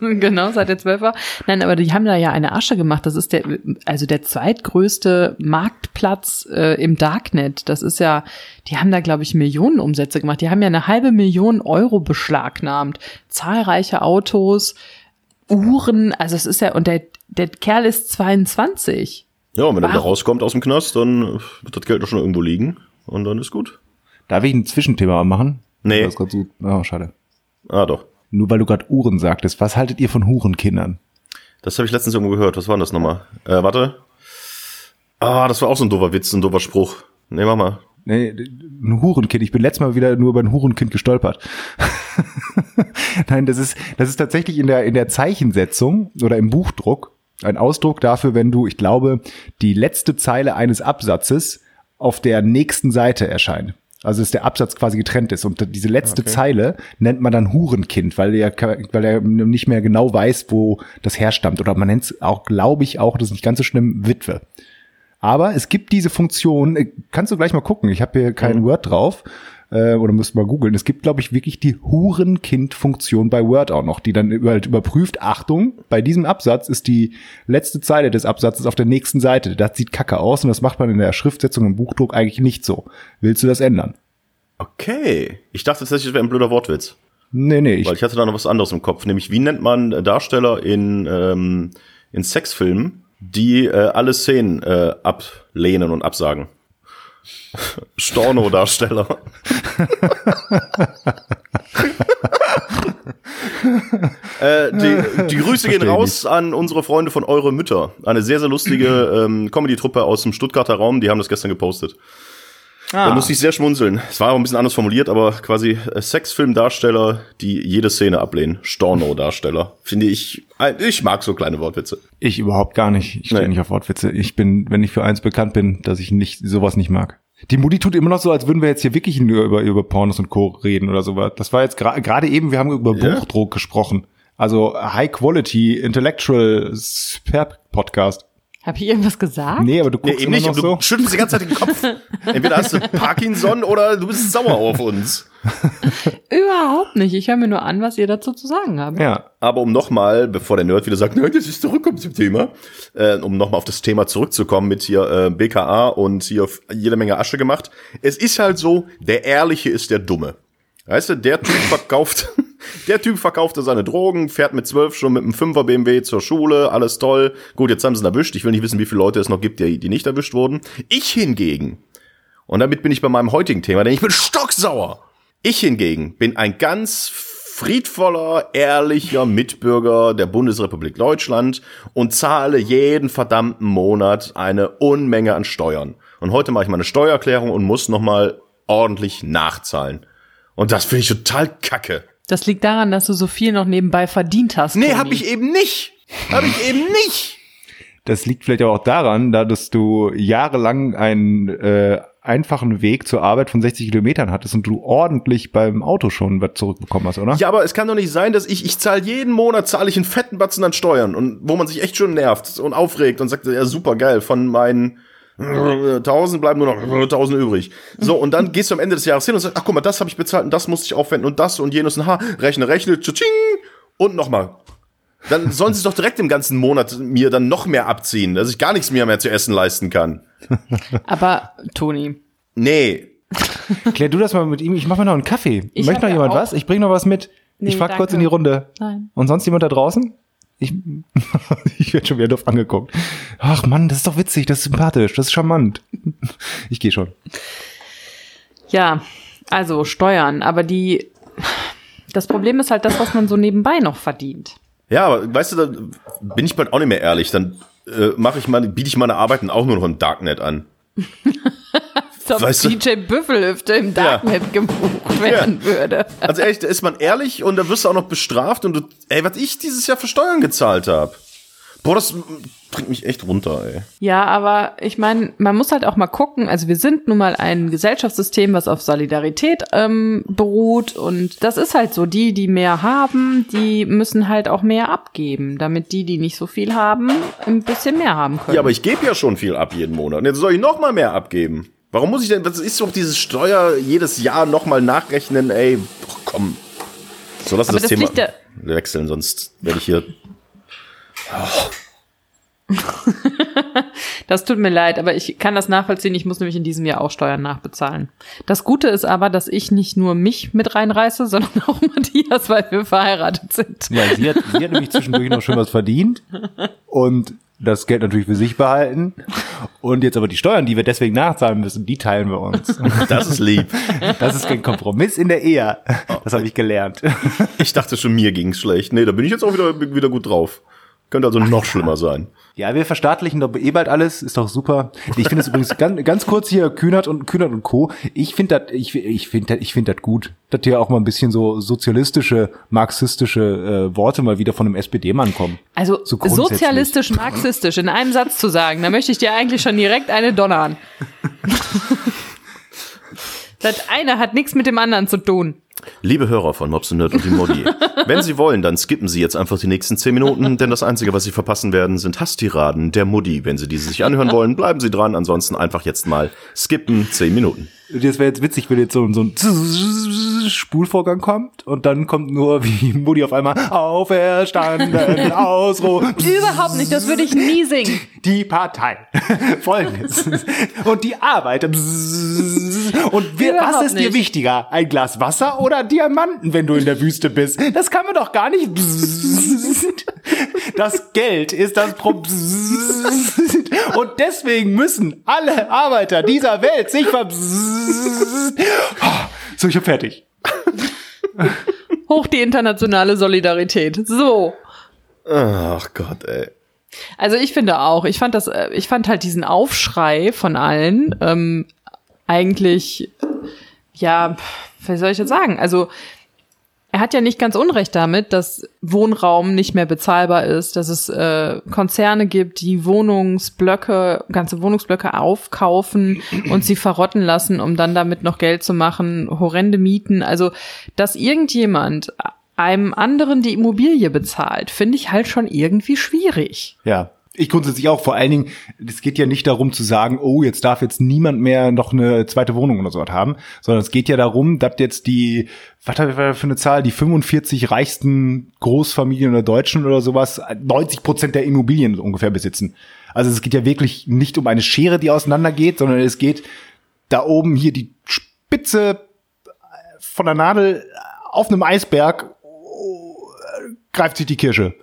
genau, seit er zwölf war. Nein, aber die haben da ja eine Asche gemacht. Das ist der, also der zweitgrößte Marktplatz äh, im Darknet. Das ist ja, die haben da, glaube ich, Millionen Umsätze gemacht. Die haben ja eine halbe Million Euro beschlagnahmt. Zahlreiche Autos, Uhren. Also es ist ja, und der, der Kerl ist 22. Ja, und wenn Warum? er da rauskommt aus dem Knast, dann wird das Geld doch schon irgendwo liegen. Und dann ist gut. Darf ich ein Zwischenthema machen? Nee. Das ist so, oh, schade. Ah, doch. Nur weil du gerade Uhren sagtest. Was haltet ihr von Hurenkindern? Das habe ich letztens irgendwo gehört. Was war denn das nochmal? Äh, warte. Ah, das war auch so ein doofer Witz, ein doofer Spruch. Nee, mach mal. Nee, ein Hurenkind. Ich bin letztes Mal wieder nur über ein Hurenkind gestolpert. Nein, das ist, das ist tatsächlich in der, in der Zeichensetzung oder im Buchdruck ein Ausdruck dafür, wenn du, ich glaube, die letzte Zeile eines Absatzes auf der nächsten Seite erscheint. Also dass der Absatz quasi getrennt ist. Und diese letzte okay. Zeile nennt man dann Hurenkind, weil er, weil er nicht mehr genau weiß, wo das herstammt. Oder man nennt es auch, glaube ich, auch, das ist nicht ganz so schlimm, Witwe. Aber es gibt diese Funktion, äh, kannst du gleich mal gucken, ich habe hier kein mhm. Word drauf, äh, oder müsst mal googeln. Es gibt, glaube ich, wirklich die Hurenkind-Funktion bei Word auch noch, die dann halt überprüft, Achtung, bei diesem Absatz ist die letzte Zeile des Absatzes auf der nächsten Seite. Das sieht kacke aus und das macht man in der Schriftsetzung im Buchdruck eigentlich nicht so. Willst du das ändern? Okay. Ich dachte tatsächlich, das wäre ein blöder Wortwitz. Nee, nee. Ich Weil ich hatte da noch was anderes im Kopf, nämlich wie nennt man Darsteller in, ähm, in Sexfilmen, die äh, alle Szenen äh, ablehnen und absagen? Storno-Darsteller. äh, die, die Grüße gehen raus an unsere Freunde von Eure Mütter. Eine sehr, sehr lustige ähm, Comedy-Truppe aus dem Stuttgarter Raum, die haben das gestern gepostet. Ah. Da musste ich sehr schmunzeln. Es war auch ein bisschen anders formuliert, aber quasi äh, Sexfilmdarsteller, die jede Szene ablehnen. Storno-Darsteller. Finde ich, ich mag so kleine Wortwitze. Ich überhaupt gar nicht. Ich stehe nee. nicht auf Wortwitze. Ich bin, wenn ich für eins bekannt bin, dass ich nicht, sowas nicht mag. Die Mutti tut immer noch so, als würden wir jetzt hier wirklich nur über, über Pornos und Co. reden oder sowas. Das war jetzt gerade gra eben, wir haben über yeah. Buchdruck gesprochen. Also High Quality Intellectual Podcast. Habe ich irgendwas gesagt? Nee, aber du guckst nee, eben nicht, noch so. Du schüttelst die ganze Zeit den Kopf. Entweder hast du Parkinson oder du bist sauer auf uns. Überhaupt nicht. Ich höre mir nur an, was ihr dazu zu sagen habt. Ja. Aber um nochmal, bevor der Nerd wieder sagt, nein, das ist zurückkommt zum Thema, äh, um nochmal auf das Thema zurückzukommen mit hier äh, BKA und hier jede Menge Asche gemacht. Es ist halt so, der Ehrliche ist der Dumme. Weißt du, der Typ verkauft, der Typ verkaufte seine Drogen, fährt mit zwölf schon mit einem Fünfer BMW zur Schule, alles toll. Gut, jetzt haben sie ihn erwischt. Ich will nicht wissen, wie viele Leute es noch gibt, die, die nicht erwischt wurden. Ich hingegen, und damit bin ich bei meinem heutigen Thema, denn ich bin stocksauer. Ich hingegen bin ein ganz friedvoller, ehrlicher Mitbürger der Bundesrepublik Deutschland und zahle jeden verdammten Monat eine Unmenge an Steuern. Und heute mache ich meine Steuererklärung und muss nochmal ordentlich nachzahlen. Und das finde ich total kacke. Das liegt daran, dass du so viel noch nebenbei verdient hast. Nee, habe ich eben nicht. Habe ich eben nicht. Das liegt vielleicht auch daran, da dass du jahrelang einen äh, einfachen Weg zur Arbeit von 60 Kilometern hattest und du ordentlich beim Auto schon was zurückbekommen hast, oder? Ja, aber es kann doch nicht sein, dass ich, ich zahle jeden Monat, zahle ich einen fetten Batzen an Steuern und wo man sich echt schon nervt und aufregt und sagt, ja super geil, von meinen 1000 bleiben nur noch 1000 übrig. So, und dann gehst du am Ende des Jahres hin und sagst, ach guck mal, das habe ich bezahlt und das musste ich aufwenden und das und jenes und ha, rechne, rechne, tsching, und nochmal. Dann sollen sie doch direkt im ganzen Monat mir dann noch mehr abziehen, dass ich gar nichts mehr mehr zu essen leisten kann. Aber, Toni. Nee. Klär du das mal mit ihm, ich mach mir noch einen Kaffee. Ich Möchte noch jemand was? Ich bring noch was mit. Nee, ich frag danke. kurz in die Runde. Nein. Und sonst jemand da draußen? Ich, ich werde schon wieder doof angeguckt. Ach Mann, das ist doch witzig, das ist sympathisch, das ist charmant. Ich gehe schon. Ja, also Steuern, aber die, das Problem ist halt das, was man so nebenbei noch verdient. Ja, aber weißt du, da bin ich bald auch nicht mehr ehrlich. Dann äh, mache ich meine, biete ich meine Arbeiten auch nur noch im Darknet an. Als ob Weißt du- DJ Büffelhüfte im Darknet gebucht werden würde. Also ehrlich, da ist man ehrlich und da wirst du auch noch bestraft und du, ey, was ich dieses Jahr für Steuern gezahlt habe. Boah, das bringt mich echt runter, ey. Ja, aber ich meine, man muss halt auch mal gucken. Also wir sind nun mal ein Gesellschaftssystem, was auf Solidarität ähm, beruht. Und das ist halt so. Die, die mehr haben, die müssen halt auch mehr abgeben, damit die, die nicht so viel haben, ein bisschen mehr haben können. Ja, aber ich gebe ja schon viel ab jeden Monat. Und jetzt soll ich noch mal mehr abgeben. Warum muss ich denn, was ist doch dieses Steuer jedes Jahr noch mal nachrechnen, ey, doch komm. So, lass das das Thema wechseln, sonst werde ich hier, Das tut mir leid, aber ich kann das nachvollziehen. Ich muss nämlich in diesem Jahr auch Steuern nachbezahlen. Das Gute ist aber, dass ich nicht nur mich mit reinreiße, sondern auch Matthias, weil wir verheiratet sind. Ja, sie hat, sie hat nämlich zwischendurch noch schön was verdient und das Geld natürlich für sich behalten. Und jetzt aber die Steuern, die wir deswegen nachzahlen müssen, die teilen wir uns. das ist lieb. Das ist kein Kompromiss in der Ehe. Das habe ich gelernt. Ich dachte schon, mir ging's schlecht. Nee, da bin ich jetzt auch wieder, wieder gut drauf. Könnte also noch schlimmer sein. Ja, wir verstaatlichen doch eh bald alles, ist doch super. Ich finde es übrigens ganz, ganz kurz hier Kühnert und Kühnert und Co. Ich finde das, ich, ich finde ich finde das gut, dass hier auch mal ein bisschen so sozialistische, marxistische äh, Worte mal wieder von einem SPD-Mann kommen. Also So sozialistisch, marxistisch in einem Satz zu sagen, da möchte ich dir eigentlich schon direkt eine donnern. das eine hat nichts mit dem anderen zu tun. Liebe Hörer von Mobs und Nerd und die Modi, wenn Sie wollen, dann skippen Sie jetzt einfach die nächsten 10 Minuten, denn das Einzige, was Sie verpassen werden, sind Hasstiraden der Modi. Wenn Sie diese sich anhören wollen, bleiben Sie dran, ansonsten einfach jetzt mal skippen 10 Minuten. Das wäre jetzt witzig, wenn jetzt so, so ein Spulvorgang kommt und dann kommt nur wie Mutti auf einmal auferstanden, Ausruh. Überhaupt nicht, das würde ich nie singen. Die Partei. Folgendes. Und die Arbeit. Und wir, was ist dir nicht. wichtiger? Ein Glas Wasser oder Diamanten, wenn du in der Wüste bist? Das kann man doch gar nicht. Das Geld ist das Problem. Und deswegen müssen alle Arbeiter dieser Welt sich ver. So, ich bin fertig. Hoch die internationale Solidarität. So. Ach Gott, ey. Also ich finde auch, ich fand das, äh, ich fand halt diesen Aufschrei von allen ähm, eigentlich, ja, wie soll ich jetzt sagen? Also er hat ja nicht ganz Unrecht damit, dass Wohnraum nicht mehr bezahlbar ist, dass es äh, Konzerne gibt, die Wohnungsblöcke, ganze Wohnungsblöcke aufkaufen und sie verrotten lassen, um dann damit noch Geld zu machen, horrende Mieten. Also, dass irgendjemand einem anderen die Immobilie bezahlt, finde ich halt schon irgendwie schwierig. Ja. Ich grundsätzlich auch. Vor allen Dingen, es geht ja nicht darum zu sagen, oh, jetzt darf jetzt niemand mehr noch eine zweite Wohnung oder so was haben, sondern es geht ja darum, dass jetzt die, was hat er für eine Zahl, die 45 reichsten Großfamilien oder Deutschen oder sowas, 90 Prozent der Immobilien ungefähr besitzen. Also es geht ja wirklich nicht um eine Schere, die auseinandergeht, sondern es geht da oben hier die Spitze von der Nadel auf einem Eisberg oh, greift sich die Kirsche.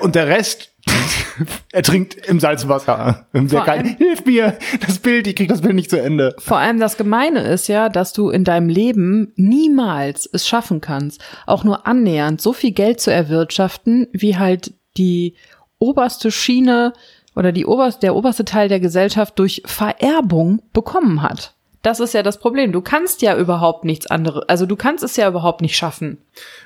Und der Rest ertrinkt im Salzwasser. Vor kann, allem- hilf mir, das Bild, ich krieg das Bild nicht zu Ende. Vor allem das Gemeine ist ja, dass du in deinem Leben niemals es schaffen kannst, auch nur annähernd so viel Geld zu erwirtschaften, wie halt die oberste Schiene oder die oberste, der oberste Teil der Gesellschaft durch Vererbung bekommen hat. Das ist ja das Problem. Du kannst ja überhaupt nichts anderes, also du kannst es ja überhaupt nicht schaffen.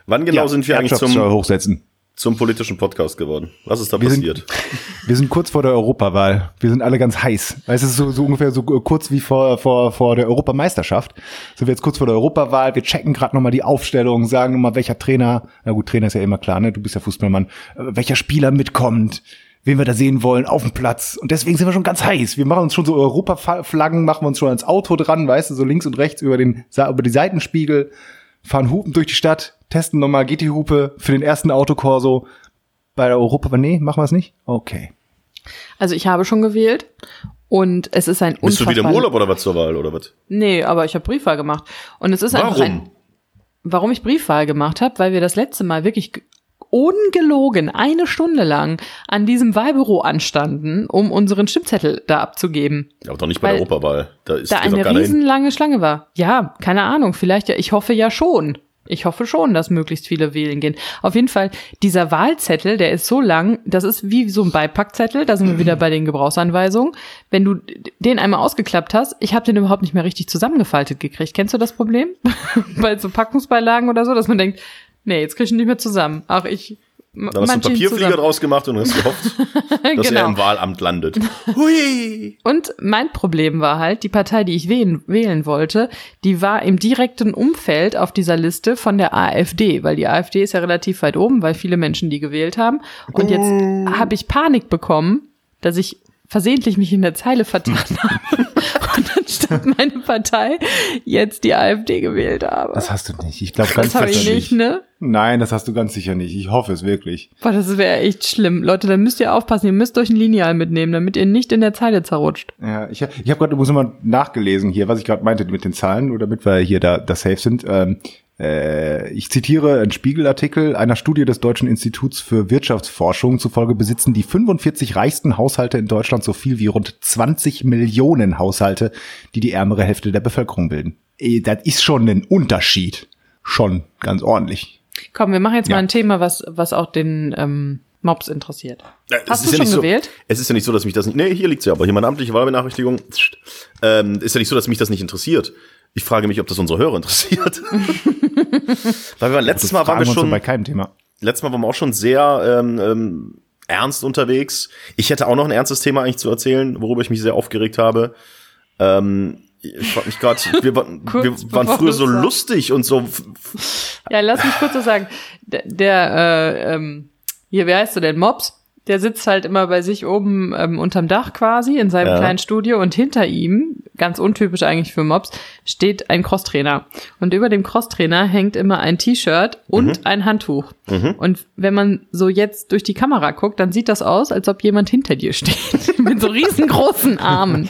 Wann genau sind wir eigentlich zum, hochsetzen. Zum politischen Podcast geworden? Was ist da Wir sind- passiert? Wir sind kurz vor der Europawahl. Wir sind alle ganz heiß. Weißt du, es ist so, so ungefähr so kurz wie vor, vor, vor der Europameisterschaft. Sind wir jetzt kurz vor der Europawahl. Wir checken gerade nochmal die Aufstellung, sagen nochmal, welcher Trainer, na gut, Trainer ist ja immer klar, ne? Du bist ja Fußballmann, äh, welcher Spieler mitkommt, wen wir da sehen wollen auf dem Platz. Und deswegen sind wir schon ganz heiß. Wir machen uns schon so Europaflaggen, machen wir uns schon ans Auto dran, weißt du, so links und rechts über den, über die Seitenspiegel, fahren Hupen durch die Stadt, testen nochmal, geht die Hupe für den ersten Autokorso. Bei der Europawahl, nee, machen wir es nicht? Okay. Also ich habe schon gewählt und es ist ein Bist du wieder im unfassbar- Urlaub oder was zur Wahl oder was? Nee, aber ich habe Briefwahl gemacht. Und es ist einfach ein, Warum? warum ich Briefwahl gemacht habe, weil wir das letzte Mal wirklich ungelogen eine Stunde lang an diesem Wahlbüro anstanden, um unseren Stimmzettel da abzugeben. Aber doch nicht bei der Europawahl. Da ist Da eine keiner hin. riesenlange Schlange war. Ja, keine Ahnung, vielleicht ja, ich hoffe ja schon. Ich hoffe schon, dass möglichst viele wählen gehen. Auf jeden Fall, dieser Wahlzettel, der ist so lang, das ist wie so ein Beipackzettel, da sind wir wieder bei den Gebrauchsanweisungen. Wenn du den einmal ausgeklappt hast, ich habe den überhaupt nicht mehr richtig zusammengefaltet gekriegt. Kennst du das Problem? bei so Packungsbeilagen oder so, dass man denkt, nee, jetzt krieg ich ihn nicht mehr zusammen. Ach, ich Dann hast du einen Papierflieger draus gemacht und hast gehofft, dass Genau. er im Wahlamt landet. Hui! Und mein Problem war halt, die Partei, die ich wählen, wählen wollte, die war im direkten Umfeld auf dieser Liste von der AfD, weil die AfD ist ja relativ weit oben, weil viele Menschen die gewählt haben. Und jetzt habe ich Panik bekommen, dass ich versehentlich mich in der Zeile vertan habe und anstatt meine Partei jetzt die AfD gewählt habe. Das hast du nicht. Ich glaube ganz Das habe ich sicher nicht, ne? Nein, das hast du ganz sicher nicht. Ich hoffe es wirklich. Boah, das wäre echt schlimm. Leute, dann müsst ihr aufpassen, ihr müsst euch ein Lineal mitnehmen, damit ihr nicht in der Zeile zerrutscht. Ja, ich, ich habe gerade übrigens mal nachgelesen hier, was ich gerade meinte mit den Zahlen, oder damit wir hier da, da safe sind. Ähm, äh, ich zitiere einen Spiegelartikel einer Studie des Deutschen Instituts für Wirtschaftsforschung. Zufolge besitzen die 45 reichsten Haushalte in Deutschland so viel wie rund 20 Millionen Haushalte, die die ärmere Hälfte der Bevölkerung bilden. Eh, Das ist schon ein Unterschied. Schon ganz ordentlich. Komm, wir machen jetzt Ja. mal ein Thema, was, was auch den ähm, Mobs interessiert. Äh, es Hast ist du ja nicht schon so, gewählt? Es ist ja nicht so, dass mich das nicht. Nee, hier liegt's ja, aber hier meine amtliche Wahlbenachrichtigung. Ähm, ist ja nicht so, dass mich das nicht interessiert. Ich frage mich, ob das unsere Hörer interessiert. Weil wir waren, letztes Mal waren wir schon, bei keinem Thema. letztes Mal waren wir auch schon sehr ähm, ähm, ernst unterwegs. Ich hätte auch noch ein ernstes Thema eigentlich zu erzählen, worüber ich mich sehr aufgeregt habe. Ähm, ich frag mich gerade, wir, wir waren früher so sagst. lustig und so. Ja, lass mich kurz so sagen. Der, der äh, ähm, hier, wie heißt du denn, Mobs? Der sitzt halt immer bei sich oben ähm, unterm Dach quasi in seinem Ja. kleinen Studio und hinter ihm, ganz untypisch eigentlich für Mobs, steht ein Crosstrainer. Und über dem Crosstrainer hängt immer ein T-Shirt und ein Handtuch. Und wenn man so jetzt durch die Kamera guckt, dann sieht das aus, als ob jemand hinter dir steht. Mit so riesengroßen Armen.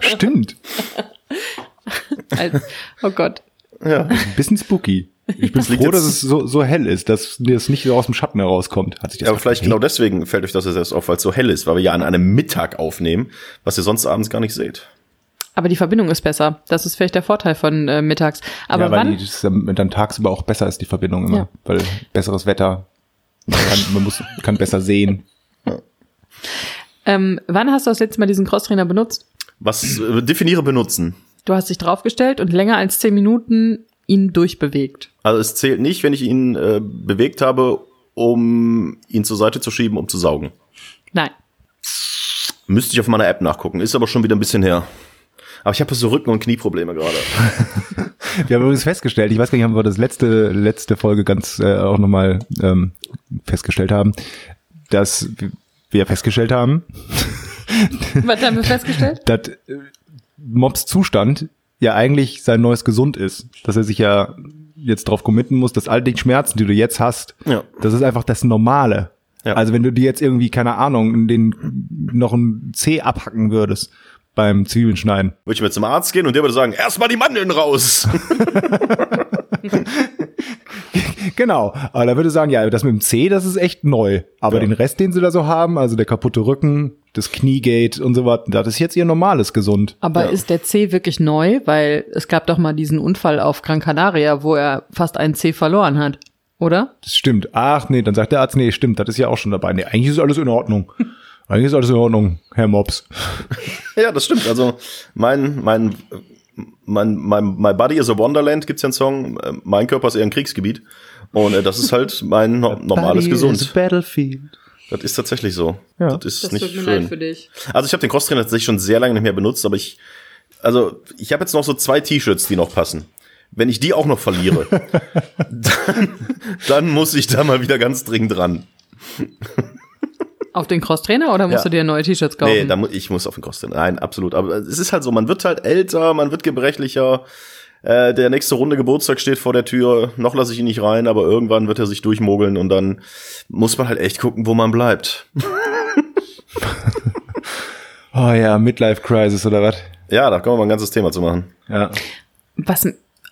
Stimmt. Als, oh Gott. Ja. Ein bisschen spooky. Ich bin froh, dass es so, so hell ist, dass das nicht so aus dem Schatten herauskommt. Hat sich das Ja, aber vielleicht genau deswegen fällt euch das jetzt erst auf, weil es so hell ist, weil wir ja an einem Mittag aufnehmen, was ihr sonst abends gar nicht seht. Aber die Verbindung ist besser. Das ist vielleicht der Vorteil von äh, mittags. Aber ja, weil wann? die, das dann, dann tagsüber auch besser ist, die Verbindung immer. Ja. Weil besseres Wetter, man, kann, man muss, kann besser sehen. Ähm, wann hast du das letzte Mal diesen Crosstrainer benutzt? Was äh, definiere benutzen? Du hast dich draufgestellt und länger als zehn Minuten ihn durchbewegt. Also es zählt nicht, wenn ich ihn äh, bewegt habe, um ihn zur Seite zu schieben, um zu saugen. Nein. Müsste ich auf meiner App nachgucken, ist aber schon wieder ein bisschen her. Aber ich habe so Rücken- und Knieprobleme gerade. Wir haben übrigens festgestellt, ich weiß gar nicht, haben wir das letzte, letzte Folge ganz äh, auch nochmal ähm, festgestellt haben, dass wir festgestellt haben, Was haben wir festgestellt? dass äh, Mobs Zustand ja eigentlich sein neues Gesund ist. Dass er sich ja jetzt drauf committen muss, dass all die Schmerzen, die du jetzt hast, Ja. das ist einfach das Normale. Ja. Also wenn du dir jetzt irgendwie, keine Ahnung, den noch ein Zeh abhacken würdest beim Zwiebelschneiden. Würde ich mir zum Arzt gehen und der würde sagen, erstmal die Mandeln raus. Genau, aber da würde ich sagen, ja, das mit dem C, das ist echt neu. Aber Ja. den Rest, den sie da so haben, also der kaputte Rücken, das Kniegate und so was, das ist jetzt ihr normales Gesund. Aber Ja. ist der C wirklich neu? Weil es gab doch mal diesen Unfall auf Gran Canaria, wo er fast einen C verloren hat. Oder? Das stimmt. Ach nee, dann sagt der Arzt, nee, stimmt, das ist ja auch schon dabei. Nee, eigentlich ist alles in Ordnung. Eigentlich ist alles in Ordnung, Herr Mops. ja, das stimmt. Also mein, mein, mein, mein, My Body is a Wonderland gibt's ja einen Song. Mein Körper ist eher ein Kriegsgebiet. Und äh, das ist halt mein no normales Body Gesund. is a Battlefield. Das ist tatsächlich so. Ja. Das ist nicht schön. dich. Also ich habe den Crosstrainer tatsächlich schon sehr lange nicht mehr benutzt, aber ich, also ich habe jetzt noch so zwei T-Shirts, die noch passen. Wenn ich die auch noch verliere, dann, dann muss ich da mal wieder ganz dringend ran. Auf den Crosstrainer oder musst Ja. du dir neue T-Shirts kaufen? Nee, da mu ich muss auf den Crosstrainer. Nein, absolut. Aber es ist halt so, man wird halt älter, man wird gebrechlicher. Äh, der nächste Runde Geburtstag steht vor der Tür. Noch lasse ich ihn nicht rein, aber irgendwann wird er sich durchmogeln und dann muss man halt echt gucken, wo man bleibt. Oh ja, Midlife Crisis oder was? Ja, da können wir mal ein ganzes Thema zu machen. Ja. Was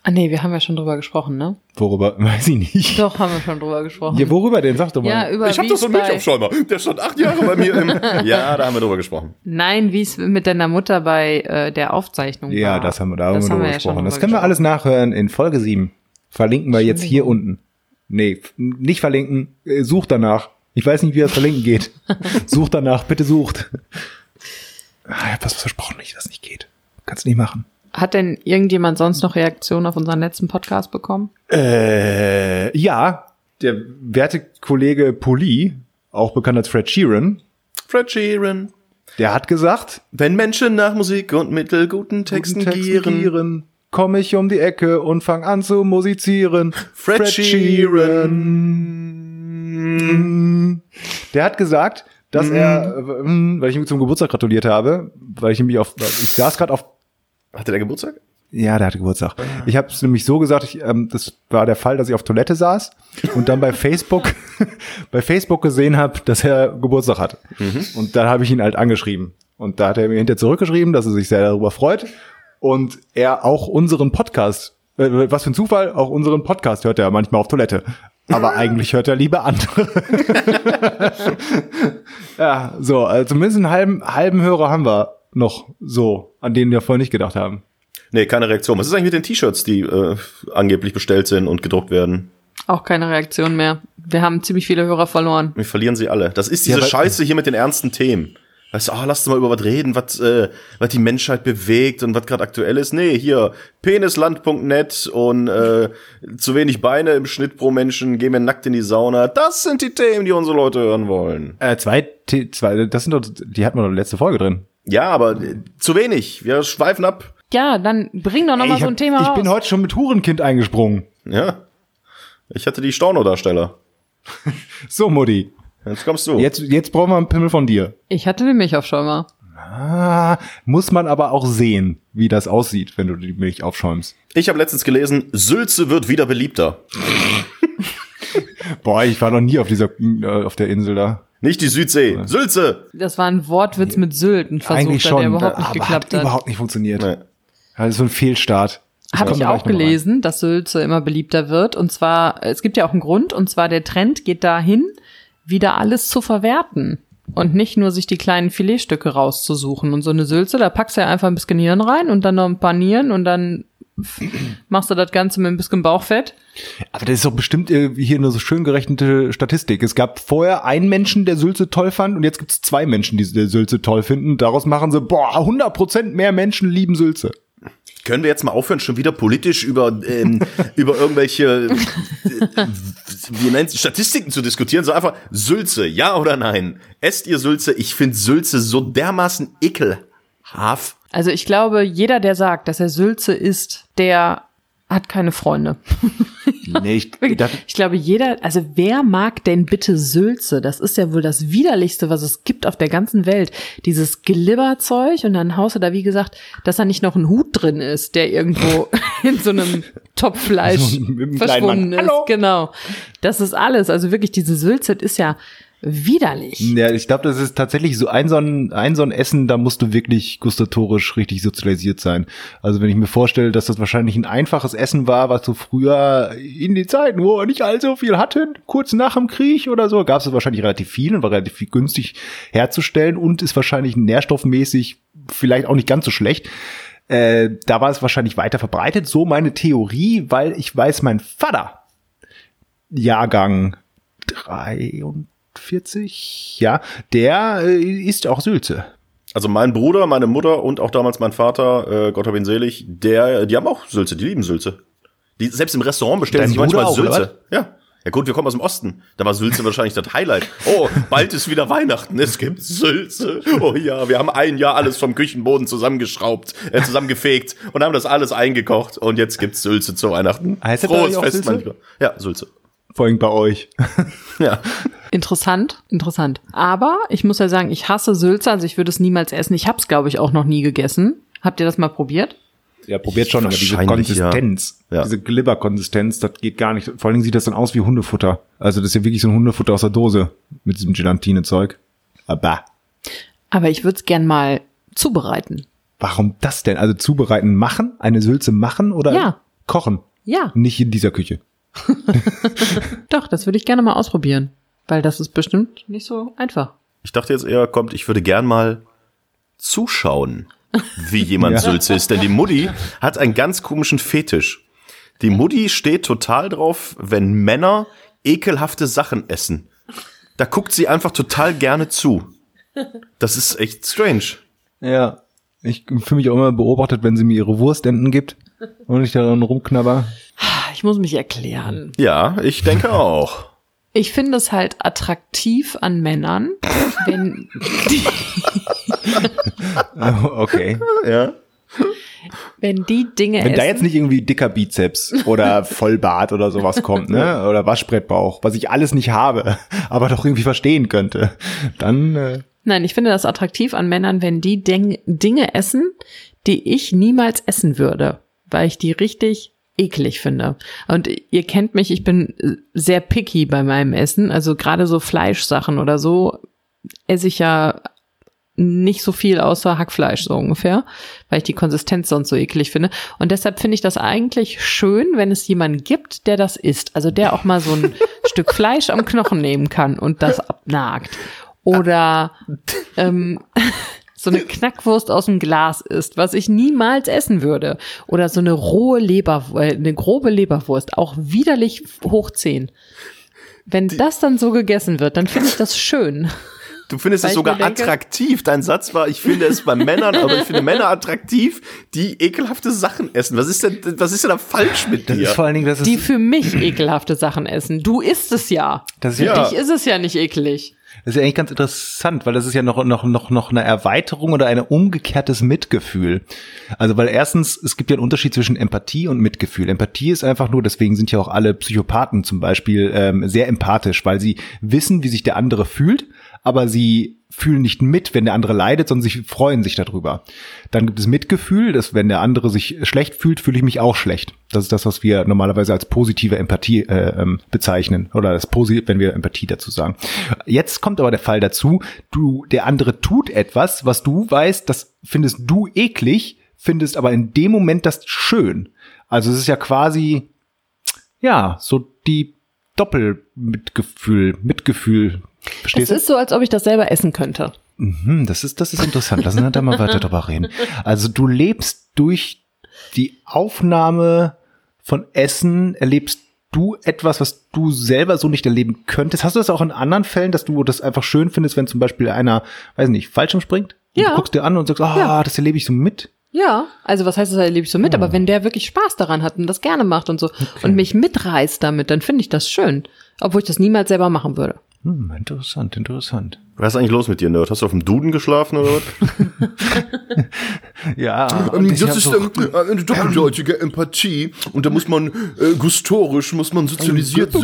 Ah nee, wir haben ja schon drüber gesprochen, ne? Worüber? Weiß ich nicht. Doch, haben wir schon drüber gesprochen. Ja, worüber denn? Sag doch mal. Ja, über Ich habe doch so einen Milchaufschäumer. Der stand acht Jahre bei mir im. Ja, da haben wir drüber gesprochen. Nein, wie es mit deiner Mutter bei äh, der Aufzeichnung war. Ja, das haben wir, da haben Das wir drüber ja gesprochen. Das drüber können wir alles nachhören in Folge 7. Verlinken wir jetzt hier unten. Nee, nicht verlinken, äh, sucht danach. Ich weiß nicht, wie das verlinken geht. sucht danach, bitte sucht. Ah, ich hab was versprochen, nicht, dass nicht geht. Kannst nicht machen. Hat denn irgendjemand sonst noch Reaktionen auf unseren letzten Podcast bekommen? Äh, ja, der werte Kollege Poli, auch bekannt als Fred Sheeran, Fred Sheeran. der hat gesagt, Wenn Menschen nach Musik und mittelguten Texten, Guten Texten gieren. gieren, komm ich um die Ecke und fang an zu musizieren. Fred Sheeran. Der hat gesagt, dass er, äh, mm, weil ich ihm zum Geburtstag gratuliert habe, weil ich nämlich auf, ich saß gerade auf, Hatte der Geburtstag? ja, der hatte Geburtstag. Ich habe es nämlich so gesagt, ich, ähm, das war der Fall, dass ich auf Toilette saß und dann bei Facebook, bei Facebook gesehen habe, dass er Geburtstag hat. Und dann habe ich ihn halt angeschrieben. Und da hat er mir hinterher zurückgeschrieben, dass er sich sehr darüber freut und er auch unseren Podcast, äh, was für ein Zufall, auch unseren Podcast hört er manchmal auf Toilette. Aber eigentlich hört er lieber andere. ja, so, also zumindest einen halben, halben Hörer haben wir noch so, an denen wir vorher nicht gedacht haben. Nee, keine Reaktion. Was ist eigentlich mit den T-Shirts, die äh, angeblich bestellt sind und gedruckt werden? Auch keine Reaktion mehr. Wir haben ziemlich viele Hörer verloren. Wir verlieren sie alle. Das ist diese Ja, Scheiße hier mit den ernsten Themen. Weißt du, oh, lass uns mal über was reden, was, äh, was die Menschheit bewegt und was gerade aktuell ist. Nee, hier, penisland.net und äh, zu wenig Beine im Schnitt pro Menschen, gehen wir nackt in die Sauna. Das sind die Themen, die unsere Leute hören wollen. Äh, zwei, zwei, das sind doch, die hatten wir doch in der letzte Folge drin. Ja, aber äh, zu wenig. Wir schweifen ab. Ja, dann bring doch noch mal ich so hab- ein Thema ich raus. bin heute schon mit Hurenkind eingesprungen. Ja. Ich hatte die Storno-Darsteller. So, Mutti. Jetzt kommst du. Jetzt, jetzt brauchen wir einen Pimmel von dir. ich hatte den Milchaufschäumer. Ah, muss man aber auch sehen, wie das aussieht, wenn du die Milch aufschäumst. Ich habe letztens gelesen, Sülze wird wieder beliebter. Boah, ich war noch nie auf dieser, äh, auf der Insel da. Nicht die Südsee. Sülze. Das war ein Wortwitz mit Sylt, ein Versuch, Eigentlich der schon, überhaupt nicht aber geklappt hat hat. überhaupt nicht funktioniert. Nee. Das ist so ein Fehlstart. Habe ich auch gelesen, dass Sülze immer beliebter wird. Und zwar, es gibt ja auch einen Grund, und zwar der Trend geht dahin, wieder alles zu verwerten. Und nicht nur sich die kleinen Filetstücke rauszusuchen. Und so eine Sülze, da packst du ja einfach ein bisschen Hirn rein und dann noch ein paar Nieren und dann machst du das Ganze mit ein bisschen Bauchfett. Aber das ist doch bestimmt irgendwie hier eine so schön gerechnete Statistik. Es gab vorher einen Menschen, der Sülze toll fand und jetzt gibt es zwei Menschen, die Sülze toll finden. Daraus machen sie, boah, 100% mehr Menschen lieben Sülze. Können wir jetzt mal aufhören, schon wieder politisch über, ähm, über irgendwelche äh, wie nennt Statistiken zu diskutieren? So einfach Sülze, ja oder nein? Esst ihr Sülze? Ich finde Sülze so dermaßen ekelhaft. Also ich glaube, jeder, der sagt, dass er Sülze isst, der hat keine Freunde. Nee, ich, Ich glaube, jeder, also wer mag denn bitte Sülze? Das ist ja wohl das widerlichste, was es gibt auf der ganzen Welt. Dieses Glibberzeug und dann haust du da, wie gesagt, dass da nicht noch ein Hut drin ist, der irgendwo in so einem Topf Fleisch So verschwunden ist. Hallo? Genau. Das ist alles. Also wirklich, diese Sülze ist ja widerlich. ja, ich glaube, das ist tatsächlich so ein so ein, so ein Essen, da musst du wirklich gustatorisch richtig sozialisiert sein. Also wenn ich mir vorstelle, dass das wahrscheinlich ein einfaches Essen war, was so früher in den Zeiten, wo wir nicht allzu viel hatten, kurz nach dem Krieg oder so, gab es wahrscheinlich relativ viel und war relativ viel günstig herzustellen und ist wahrscheinlich nährstoffmäßig vielleicht auch nicht ganz so schlecht. Äh, da war es wahrscheinlich weiter verbreitet, so meine Theorie, weil ich weiß, mein Vater, Jahrgang 43, ja, der äh, isst auch Sülze. Also mein Bruder, meine Mutter und auch damals mein Vater, äh, Gott hab ihn selig, der, die haben auch Sülze, die lieben Sülze. Die, selbst im Restaurant bestellen Dein sie manchmal auch, Sülze. Ja. Ja gut, wir kommen aus dem Osten. Da war Sülze wahrscheinlich das Highlight. Oh, bald ist wieder Weihnachten. Es gibt Sülze. Oh ja, wir haben ein Jahr alles vom Küchenboden zusammengeschraubt, äh, zusammengefegt und haben das alles eingekocht. Und jetzt gibt's Sülze zu Weihnachten. Heißt auch Fest, Lieber. Ja, Sülze. Vor allem bei euch. Ja. Interessant, interessant. Aber ich muss ja sagen, ich hasse Sülze, also ich würde es niemals essen. Ich habe es, glaube ich, auch noch nie gegessen. Habt ihr das mal probiert? Ja, probiert schon, aber diese Konsistenz, ja. Ja. diese Glibberkonsistenz, das geht gar nicht. Vor allen Dingen sieht das dann aus wie Hundefutter. Also das ist ja wirklich so ein Hundefutter aus der Dose mit diesem Gelatine-Zeug. Aber Aber ich würde es gern mal zubereiten. warum das denn? Also zubereiten machen? Eine Sülze machen oder? Ja, Kochen. Ja, Nicht in dieser Küche. doch, das würde ich gerne mal ausprobieren. Weil das ist bestimmt nicht so einfach. Ich dachte jetzt eher, kommt, ich würde gern mal zuschauen, wie jemand Ja. Sülze ist. Denn die Mutti hat einen ganz komischen Fetisch. Die Mutti steht total drauf, wenn Männer ekelhafte Sachen essen. Da guckt sie einfach total gerne zu. Das ist echt strange. Ja. Ich fühle mich auch immer beobachtet, wenn sie mir ihre Wurstenden gibt und ich daran rumknabber. Ich muss mich erklären. Ja, ich denke auch. Ich finde es halt attraktiv an Männern, wenn die, Okay. Ja. wenn die Dinge Wenn essen. da jetzt nicht irgendwie dicker Bizeps oder Vollbart oder sowas kommt, ne? Oder Waschbrettbauch, was ich alles nicht habe, aber doch irgendwie verstehen könnte, dann äh, Nein, ich finde das attraktiv an Männern, wenn die Ding Dinge essen, die ich niemals essen würde, weil ich die richtig eklig finde. Und ihr kennt mich, ich bin sehr picky bei meinem Essen, also gerade so Fleischsachen oder so esse ich ja nicht so viel außer Hackfleisch so ungefähr, weil ich die Konsistenz sonst so eklig finde. Und deshalb finde ich das eigentlich schön, wenn es jemanden gibt, der das isst. Also der auch mal so ein Stück Fleisch am Knochen nehmen kann und das abnagt. Oder ähm, so eine Knackwurst aus dem Glas isst, was ich niemals essen würde. Oder so eine rohe Leber, äh, eine grobe Leberwurst, auch widerlich hoch 10. Wenn das dann so gegessen wird, dann finde ich das schön. Du findest Weil es sogar denke- attraktiv. Dein Satz war, ich finde es bei Männern, aber ich finde Männer attraktiv, die ekelhafte Sachen essen. Was ist denn, was ist denn da falsch mit das dir? ist vor allen Dingen, das ist, Die für mich ekelhafte Sachen essen. Du isst es ja. das ist Für Ja. dich ist es ja nicht eklig. das ist ja eigentlich ganz interessant, weil das ist ja noch, noch, noch, noch eine Erweiterung oder ein umgekehrtes Mitgefühl. Also, weil erstens, es gibt ja einen Unterschied zwischen Empathie und Mitgefühl. Empathie ist einfach nur, deswegen sind ja auch alle Psychopathen zum Beispiel ähm, sehr empathisch, weil sie wissen, wie sich der andere fühlt, aber sie fühlen nicht mit, wenn der andere leidet, sondern sie freuen sich darüber. Dann gibt es Mitgefühl, dass wenn der andere sich schlecht fühlt, fühle ich mich auch schlecht. Das ist das, was wir normalerweise als positive Empathie äh, ähm, bezeichnen oder das Posi wenn wir Empathie dazu sagen. Jetzt kommt aber der Fall dazu, du der andere tut etwas, was du weißt, das findest du eklig, findest aber in dem Moment das schön. Also es ist ja quasi ja, so die Doppelmitgefühl, Mitgefühl. Es Verstehst du? ist so, als ob ich das selber essen könnte. Hm, das ist, das ist interessant. Lass uns da mal weiter drüber reden. Also du lebst durch die Aufnahme von Essen, erlebst du etwas, was du selber so nicht erleben könntest. Hast du das auch in anderen Fällen, dass du das einfach schön findest, wenn zum Beispiel einer, weiß nicht, Fallschirm springt? Und Ja. Du guckst dir an und sagst, ah, Ja. das erlebe ich so mit. Ja, also was heißt das erlebe ich so mit, aber wenn der wirklich Spaß daran hat und das gerne macht und so und mich mitreißt damit, dann finde ich das schön, obwohl ich das niemals selber machen würde. Hm, interessant, interessant. Was ist eigentlich los mit dir, Nerd? Hast du auf dem Duden geschlafen oder was? Ja, Ähm, das ist so- ähm, eine doppeldeutige Empathie und da muss man äh, gustorisch muss man sozialisiert sein.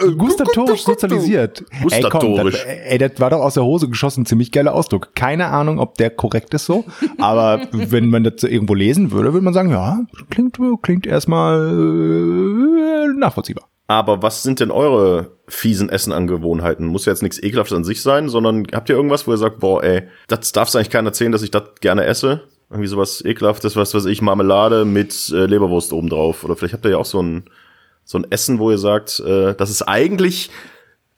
Äh, Gustatorisch sozialisiert. Gustatorisch. Ey, komm, das, ey, das war doch aus der Hose geschossen, ziemlich geiler Ausdruck. Keine Ahnung, ob der korrekt ist so, aber wenn man das irgendwo lesen würde, würde man sagen, ja, klingt, klingt erstmal äh, nachvollziehbar. Aber was sind denn eure fiesen Essenangewohnheiten? Muss ja jetzt nichts Ekelhaftes an sich sein, sondern habt ihr irgendwas, wo ihr sagt, boah, ey, das darf's eigentlich keiner erzählen, dass ich das gerne esse? Irgendwie sowas Ekelhaftes, was weiß ich, Marmelade mit äh, Leberwurst obendrauf. Oder vielleicht habt ihr ja auch so ein, so ein Essen, wo ihr sagt, äh, das ist eigentlich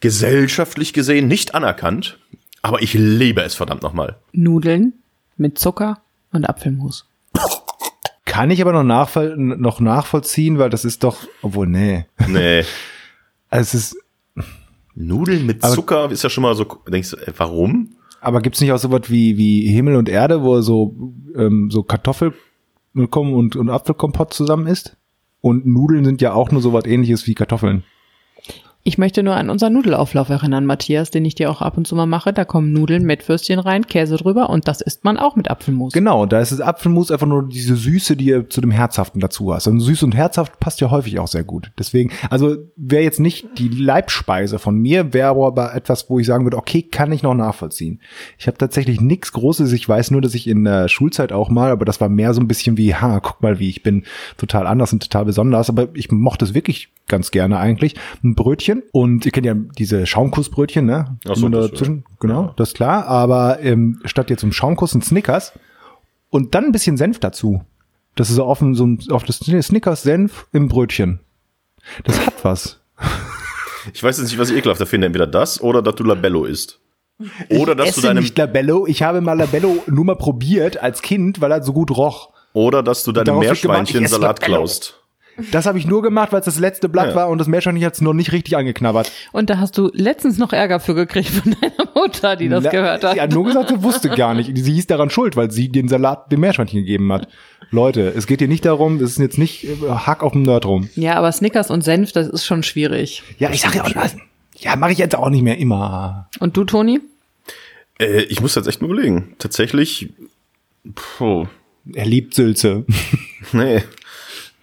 gesellschaftlich gesehen nicht anerkannt, aber ich liebe es verdammt nochmal. Nudeln mit Zucker und Apfelmus. Kann ich aber noch, nachvoll noch nachvollziehen, weil das ist doch, obwohl, nee. Nee. Also es ist, Nudeln mit Aber- Zucker ist ja schon mal so, denkst du, äh, warum? aber gibt's nicht auch sowas wie, wie Himmel und Erde, wo so, ähm, so Kartoffel und, und Apfelkompott zusammen ist? Und Nudeln sind ja auch nur sowas ähnliches wie Kartoffeln. Ich möchte nur an unseren Nudelauflauf erinnern, Matthias, den ich dir auch ab und zu mal mache. Da kommen Nudeln mit Würstchen rein, Käse drüber und das isst man auch mit Apfelmus. Genau, da ist das Apfelmus einfach nur diese Süße, die ihr zu dem Herzhaften dazu hast. Und süß und herzhaft passt ja häufig auch sehr gut. Deswegen, also wäre jetzt nicht die Leibspeise von mir, wäre aber etwas, wo ich sagen würde, okay, kann ich noch nachvollziehen. Ich habe tatsächlich nichts Großes. Ich weiß nur, dass ich in der Schulzeit auch mal, aber das war mehr so ein bisschen wie, ha, guck mal, wie ich bin total anders und total besonders. Aber ich mochte es wirklich ganz gerne eigentlich. Ein Brötchen und ihr kennt ja diese Schaumkussbrötchen, ne? Ach so, das, dazwischen. Genau, das ist klar. Aber ähm, statt jetzt zum Schaumkuss ein Snickers und dann ein bisschen Senf dazu. Das ist so offen, so ein, auf das Snickers-Senf im Brötchen. Das hat was. Ich weiß jetzt nicht, was ich ekelhafter finde. Entweder das oder dass du Labello isst. Oder dass ich du esse deinem, nicht Labello. Ich habe mal Labello nur mal probiert als Kind, weil er so gut roch. oder dass du deinem Darauf wird gewartet, Meerschweinchen ich esse Salat Labello. klaust. Das habe ich nur gemacht, weil es das letzte Blatt Ja. war und das Meerschweinchen hat es noch nicht richtig angeknabbert. Und da hast du letztens noch Ärger für gekriegt von deiner Mutter, die das La- gehört hat. Sie hat nur gesagt, sie wusste gar nicht. Sie hieß daran schuld, weil sie den Salat dem Meerschweinchen gegeben hat. Leute, es geht hier nicht darum, es ist jetzt nicht äh, Hack auf dem Nerd rum. Ja, aber Snickers und Senf, das ist schon schwierig. Ja, ich sag ja auch was. Ja, mache ich jetzt auch nicht mehr immer. Und du, Toni? Äh, ich muss jetzt echt mal überlegen. Tatsächlich, puh, Er liebt Sülze. nee.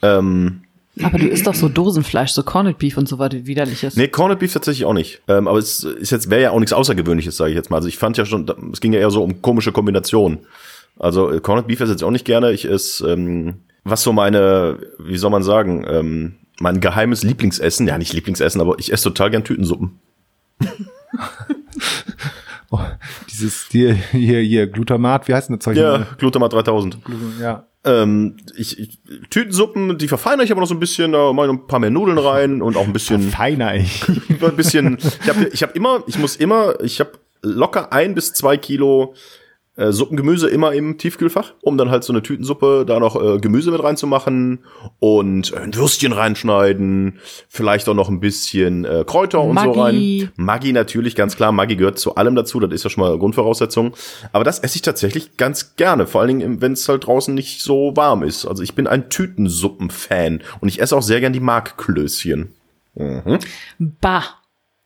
Ähm, Aber du isst doch so Dosenfleisch, so Corned Beef und so weiter widerliches. nee, Corned Beef tatsächlich auch nicht. Ähm, aber es ist jetzt wäre ja auch nichts Außergewöhnliches, sage ich jetzt mal. Also ich fand ja schon, es ging ja eher so um komische Kombinationen. Also äh, Corned Beef esse ich jetzt auch nicht gerne. Ich esse, ähm, was so meine, wie soll man sagen, ähm, mein geheimes Lieblingsessen, ja nicht Lieblingsessen, aber ich esse total gern Tütensuppen. Oh, dieses hier, hier, hier, Glutamat, wie heißt denn das Zeug? Ja, Glutamat 3000. ja. Ähm, ich, ich, Tütensuppen, die verfeinere ich aber noch so ein bisschen, da mache ich noch ein paar mehr Nudeln rein und auch ein bisschen, Feiner, ich. ein bisschen. Ich habe ich hab immer, ich muss immer, ich habe locker ein bis zwei Kilo äh, Suppengemüse immer im Tiefkühlfach, um dann halt so eine Tütensuppe da noch äh, Gemüse mit reinzumachen und äh, ein Würstchen reinschneiden, vielleicht auch noch ein bisschen äh, Kräuter und so Maggi. rein. Maggi natürlich, ganz klar. Maggi gehört zu allem dazu, das ist ja schon mal Grundvoraussetzung. Aber das esse ich tatsächlich ganz gerne, vor allen Dingen, wenn es halt draußen nicht so warm ist. Also ich bin ein Tütensuppen-Fan und ich esse auch sehr gern die Markklößchen. Bah.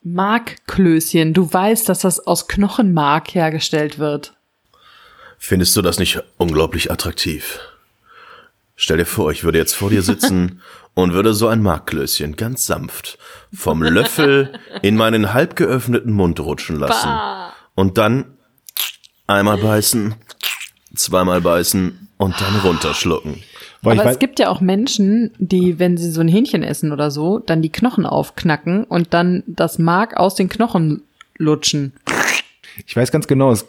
Markklößchen. Du weißt, dass das aus Knochenmark hergestellt wird. Findest du das nicht unglaublich attraktiv? Stell dir vor, ich würde jetzt vor dir sitzen und würde so ein Markklößchen ganz sanft vom Löffel in meinen halb geöffneten Mund rutschen lassen. Und dann einmal beißen, zweimal beißen und dann runterschlucken. Aber es gibt ja auch Menschen, die, wenn sie so ein Hähnchen essen oder so, dann die Knochen aufknacken und dann das Mark aus den Knochen lutschen. ich weiß ganz genau, es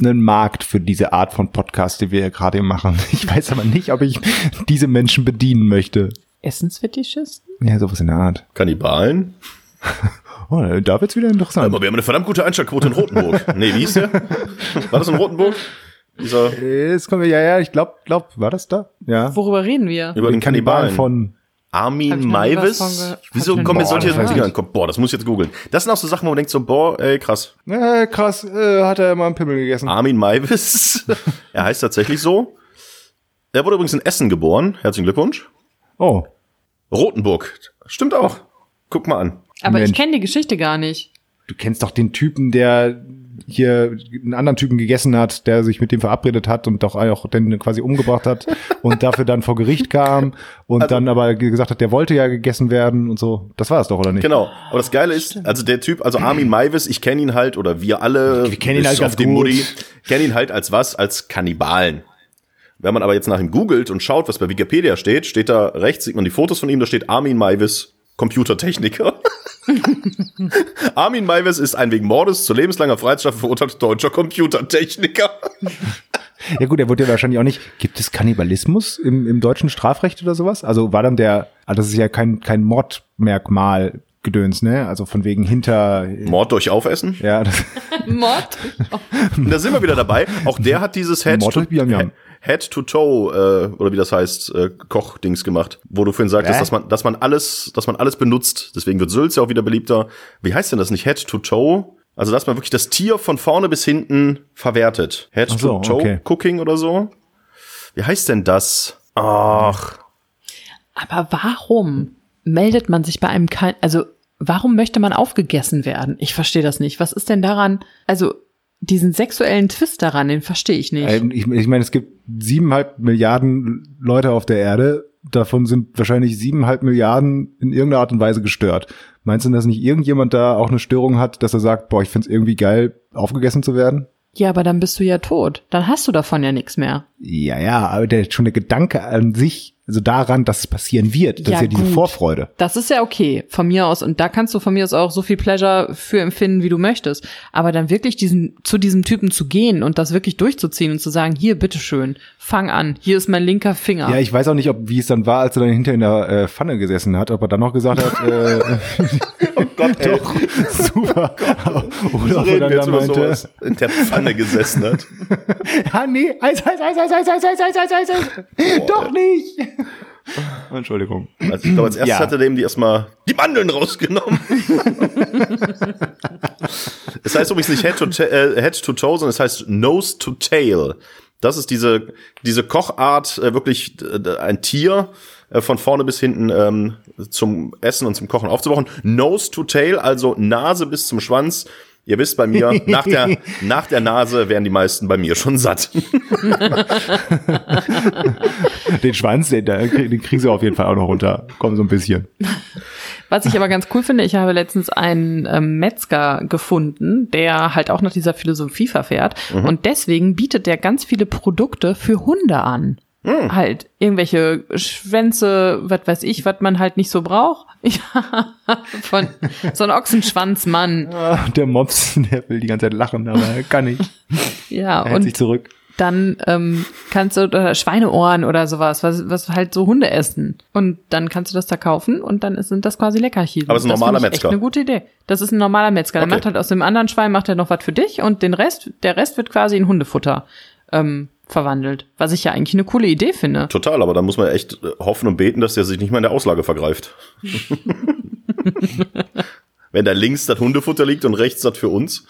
einen Markt für diese Art von Podcast, die wir hier gerade machen. Ich weiß aber nicht, ob ich diese Menschen bedienen möchte. Essensfetischisten? Ja, sowas in der Art. Kannibalen? Oh, da wird's wieder interessant. Aber wir haben eine verdammt gute Einschaltquote in Rotenburg. Nee, wie hieß der? War das in Rotenburg? Dieser, Jetzt kommen wir, ja, ja, ich glaube, glaub, war das da? Ja. Worüber reden wir? über den Kannibalen. von, Hab Armin ich Maivis? Wieso ich kommen jetzt solche was von Dinge gehört. an? Boah, das muss ich jetzt googeln. Das sind auch so Sachen, wo man denkt so, boah, ey, krass. äh, krass, äh, hat er mal einen Pimmel gegessen. Armin Maivis. er heißt tatsächlich so. Er wurde übrigens in Essen geboren. Herzlichen Glückwunsch. Oh, Rotenburg. Stimmt auch. Guck mal an. Aber ich Mensch. kenne die Geschichte gar nicht. du kennst doch den Typen, der hier einen anderen Typen gegessen hat, der sich mit dem verabredet hat und doch auch dann quasi umgebracht hat und dafür dann vor Gericht kam und Also dann aber gesagt hat, der wollte ja gegessen werden und so. Das war es doch, oder nicht? Genau. Aber das Geile ist, also der Typ, also Armin Maivis, ich kenne ihn halt, oder wir alle, Wir kennen ihn halt auf den gut. Mutti, kennen ihn halt als was? Als Kannibalen. Wenn man aber jetzt nach ihm googelt und schaut, was bei Wikipedia steht, steht da rechts, sieht man die Fotos von ihm, da steht Armin Maivis, Computertechniker. Armin Maivis ist ein wegen Mordes zu lebenslanger Freiheitsstrafe verurteilter deutscher Computertechniker. Ja gut, er wurde ja wahrscheinlich auch nicht. Gibt es Kannibalismus im, im deutschen Strafrecht oder sowas? Also war dann der, ah, das ist ja kein, kein Mordmerkmal Gedöns, ne? Also von wegen hinter, Mord durch Aufessen? ja, das, Mord? Da sind wir wieder dabei. Auch der hat dieses Head Mord to, durch Biam Yam. Head to Toe äh, oder wie das heißt äh, Kochdings gemacht, wo du vorhin sagtest, Hä? dass man dass man alles dass man alles benutzt. Deswegen wird Sülz ja auch wieder beliebter. Wie heißt denn das nicht Head to Toe? Also dass man wirklich das Tier von vorne bis hinten verwertet. Head Ach so, to Toe okay. Cooking oder so. Wie heißt denn das? Ach, Aber warum meldet man sich bei einem kein, also warum möchte man aufgegessen werden? Ich verstehe das nicht. Was ist denn daran, also diesen sexuellen Twist daran, den verstehe ich nicht. Ähm, ich, ich meine, es gibt siebeneinhalb Milliarden Leute auf der Erde. Davon sind wahrscheinlich siebeneinhalb Milliarden in irgendeiner Art und Weise gestört. Meinst du, dass nicht irgendjemand da auch eine Störung hat, dass er sagt, boah, ich find's irgendwie geil, aufgegessen zu werden? ja, aber dann bist du ja tot. Dann hast du davon ja nichts mehr. Ja, ja, aber der, schon der Gedanke an sich also daran, dass es passieren wird. Das Ja, ist ja diese gut. Vorfreude. Das ist ja okay von mir aus und da kannst du von mir aus auch so viel Pleasure für empfinden, wie du möchtest. Aber dann wirklich diesen zu diesem Typen zu gehen und das wirklich durchzuziehen und zu sagen, hier bitteschön, fang an, hier ist mein linker Finger. Ja, ich weiß auch nicht, ob wie es dann war, als er dann hinter in der äh, Pfanne gesessen hat, ob er dann noch gesagt hat, äh, Oh Gott, ey. doch, super. Oder ob er dann wir jetzt da über meinte, sowas, in der Pfanne gesessen hat. ja, nee, Eis, Eis, Eis, Eis, Eis, Eis, Eis, Eis, Eis, Eis, Eis. Doch nicht. Entschuldigung. Also ich glaube, als erstes Ja. hat er dem die erstmal die Mandeln rausgenommen. es heißt übrigens nicht Head to, äh, Head to Toe, sondern es heißt Nose to Tail. Das ist diese, diese Kochart, äh, wirklich äh, ein Tier äh, von vorne bis hinten ähm, zum Essen und zum Kochen aufzubauen. Nose to Tail, also Nase bis zum Schwanz. Ihr wisst bei mir, nach der, nach der Nase wären die meisten bei mir schon satt. Den Schwanz, den, den kriegen sie auf jeden Fall auch noch runter. Komm so ein bisschen. Was ich aber ganz cool finde, ich habe letztens einen ähm, Metzger gefunden, der halt auch nach dieser Philosophie verfährt. Und deswegen bietet der ganz viele Produkte für Hunde an. Halt irgendwelche Schwänze, was weiß ich, was man halt nicht so braucht. Ja, von so ein Ochsenschwanzmann. Ah, Der Mops, der will die ganze Zeit lachen, aber er kann nicht. Ja, Er hält sich und zurück. Dann ähm, kannst du oder Schweineohren oder sowas, was, was halt so Hunde essen. Und dann kannst du das da kaufen und dann sind das quasi Leckerchen. Aber es ist ein das normaler ich Metzger. Echt eine gute Idee. Das ist ein normaler Metzger. Der Okay. macht halt aus dem anderen Schwein macht er noch was für dich und den Rest, der Rest wird quasi in Hundefutter ähm, verwandelt. Was ich ja eigentlich eine coole Idee finde. Total, aber da muss man echt äh, hoffen und beten, dass der sich nicht mal in der Auslage vergreift. Wenn da links das Hundefutter liegt und rechts das für uns.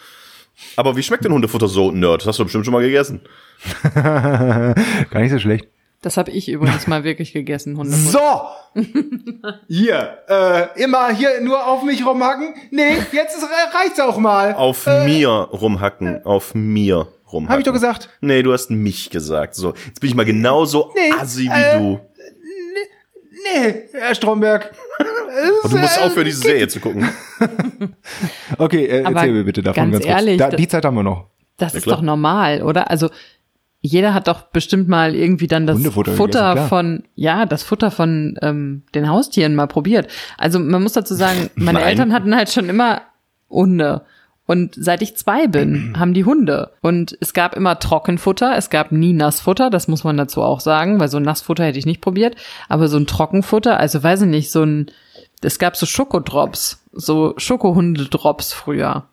Aber wie schmeckt denn Hundefutter so, Nerd? Das hast du bestimmt schon mal gegessen. Gar nicht so schlecht. Das habe ich übrigens mal wirklich gegessen, Hundefutter. So! Hier, äh, immer hier nur auf mich rumhacken? Nee, jetzt ist, äh, reicht's auch mal. Auf mir rumhacken, auf mir rumhacken. Hab ich doch gesagt. Nee, du hast mich gesagt. So, jetzt bin ich mal genauso Nee, assi wie äh, du. Nee, Herr Stromberg. Und du musst aufhören, diese Serie zu gucken. Okay, äh, Aber erzähl mir bitte davon ganz ganz, kurz. ehrlich, Da, die Zeit haben wir noch. Das Ja, ist doch normal, oder? Also jeder hat doch bestimmt mal irgendwie dann das Hundefutter Futter gegessen, von, ja, das Futter von ähm, den Haustieren mal probiert. Also man muss dazu sagen, meine Nein. Eltern hatten halt schon immer Hunde. Und seit ich zwei bin, haben die Hunde. Und es gab immer Trockenfutter, es gab nie Nassfutter, das muss man dazu auch sagen, weil so ein Nassfutter hätte ich nicht probiert. Aber so ein Trockenfutter, also weiß ich nicht, so ein, es gab so Schokodrops, so Schokohundedrops früher.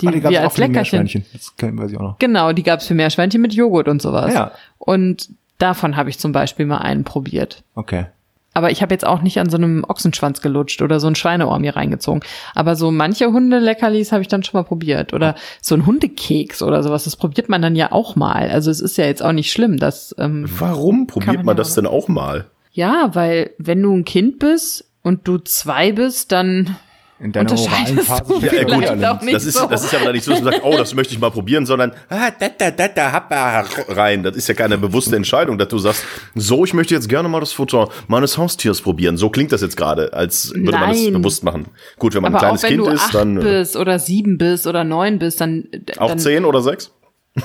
Die, Ah, die gab's wir auch für Leckerchen. Meerschweinchen. Das weiß ich auch noch. Genau, die gab's für Meerschweinchen mit Joghurt und sowas. Ja. Und davon habe ich zum Beispiel mal einen probiert. Okay. Aber ich habe jetzt auch nicht an so einem Ochsenschwanz gelutscht oder so ein Schweineohr mir reingezogen. Aber so manche Hundeleckerlis habe ich dann schon mal probiert. Oder so ein Hundekeks oder sowas. Das probiert man dann ja auch mal. Also es ist ja jetzt auch nicht schlimm, dass ähm, Warum probiert man man ja das denn auch mal? ja, weil wenn du ein Kind bist und du zwei bist, dann In deiner oralen Unterscheidest Phase du auch Gurgeln. nicht Das ist, so. das ist aber nicht so, dass man sagt, oh, das möchte ich mal probieren, sondern ah, da, da, da, da, happa, rein. Das ist ja keine bewusste Entscheidung, dass du sagst, so, ich möchte jetzt gerne mal das Futter meines Haustiers probieren. So klingt das jetzt gerade, als würde man das Nein. bewusst machen. Gut, wenn man aber ein auch kleines wenn Kind du ist, acht dann äh, bist oder sieben bist oder neun bist, dann auch dann, zehn oder sechs.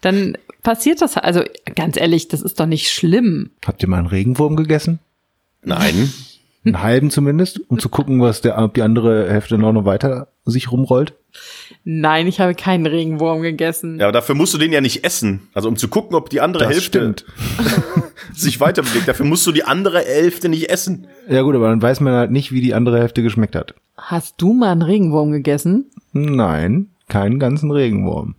dann passiert das. Also ganz ehrlich, das ist doch nicht schlimm. Habt ihr mal einen Regenwurm gegessen? Nein. Einen halben zumindest, um zu gucken, was der, ob die andere Hälfte noch noch weiter sich rumrollt? Nein, ich habe keinen Regenwurm gegessen. Ja, aber dafür musst du den ja nicht essen. Also um zu gucken, ob die andere Das Hälfte stimmt. sich weiter bewegt. Dafür musst du die andere Hälfte nicht essen. Ja gut, aber dann weiß man halt nicht, wie die andere Hälfte geschmeckt hat. Hast du mal einen Regenwurm gegessen? Nein, keinen ganzen Regenwurm.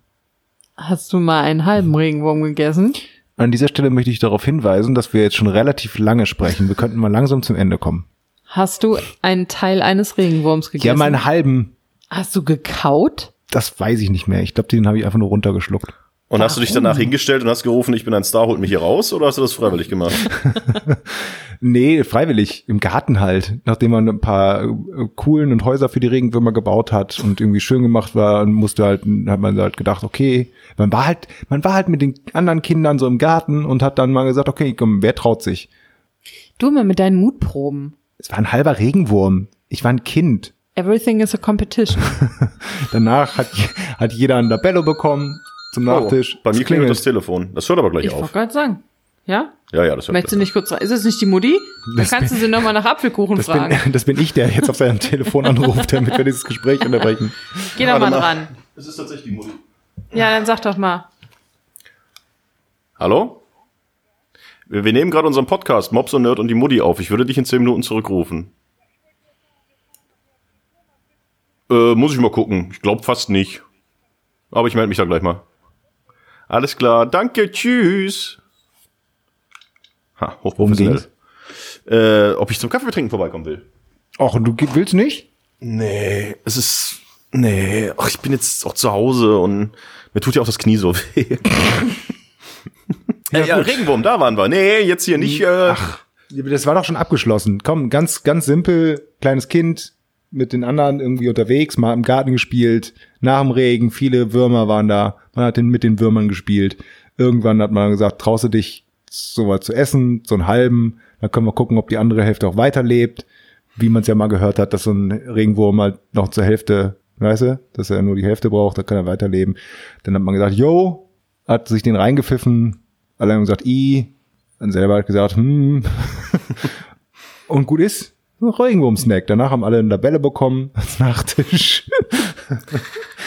Hast du mal einen halben Regenwurm gegessen? An dieser Stelle möchte ich darauf hinweisen, dass wir jetzt schon relativ lange sprechen. Wir könnten mal langsam zum Ende kommen. Hast du einen Teil eines Regenwurms gegessen? Ja, mal einen halben. Hast du gekaut? Das weiß ich nicht mehr. Ich glaube, den habe ich einfach nur runtergeschluckt. Und hast du dich danach hingestellt und hast gerufen, ich bin ein Star, holt mich hier raus? Oder hast du das freiwillig gemacht? Nee, freiwillig, im Garten halt. Nachdem man ein paar äh, coolen und Häuser für die Regenwürmer gebaut hat und irgendwie schön gemacht war, und musste halt, hat man halt gedacht, okay, man war halt, man war halt mit den anderen Kindern so im Garten und hat dann mal gesagt, okay, komm, wer traut sich? Du immer mit deinen Mutproben. Es war ein halber Regenwurm. Ich war ein Kind. Everything is a competition. Danach hat, hat jeder ein Labello bekommen zum Nachtisch. Oh, bei mir klingelt das Telefon. Das hört aber gleich Ich auf. wollte gerade sagen. Ja? Ja, ja, das hört Möchtest du nicht kurz rein? Ist es nicht die Mutti? Dann Das kannst du sie nochmal nach Apfelkuchen Das fragen. bin, das bin ich, der jetzt auf seinem Telefon anruft, damit wir dieses Gespräch unterbrechen. Geh doch mal. dran. Es ist tatsächlich die Mutti. Ja, dann sag doch mal. Hallo? Wir, wir nehmen gerade unseren Podcast Mobs und Nerd und die Mutti auf. Ich würde dich in 10 Minuten zurückrufen. Äh, muss ich mal gucken. Ich glaube fast nicht. Aber ich melde mich da gleich mal. Alles klar. Danke. Tschüss. Ha, hochprofessionell. Äh, ob ich zum Kaffee trinken vorbeikommen will? Ach, und du willst nicht? Nee, es ist. Nee, ach, ich bin jetzt auch zu Hause und mir tut ja auch das Knie so weh. ja, ja, Regenwurm, da waren wir. Nee, jetzt hier nicht. Äh, Das war doch schon abgeschlossen. Komm, ganz, ganz simpel, kleines Kind mit den anderen irgendwie unterwegs, mal im Garten gespielt, nach dem Regen, viele Würmer waren da, man hat mit den Würmern gespielt. Irgendwann hat man gesagt, traust du dich so was zu essen, so einen halben, dann können wir gucken, ob die andere Hälfte auch weiterlebt. Wie man es ja mal gehört hat, dass so ein Regenwurm halt noch zur Hälfte, weißt du, dass er nur die Hälfte braucht, da kann er weiterleben. Dann hat man gesagt, yo, hat sich den reingepfiffen, alle haben gesagt, i, dann selber hat gesagt, hm, und gut ist, Regenwurm-Snack. Danach haben alle eine Tabelle bekommen als Nachtisch.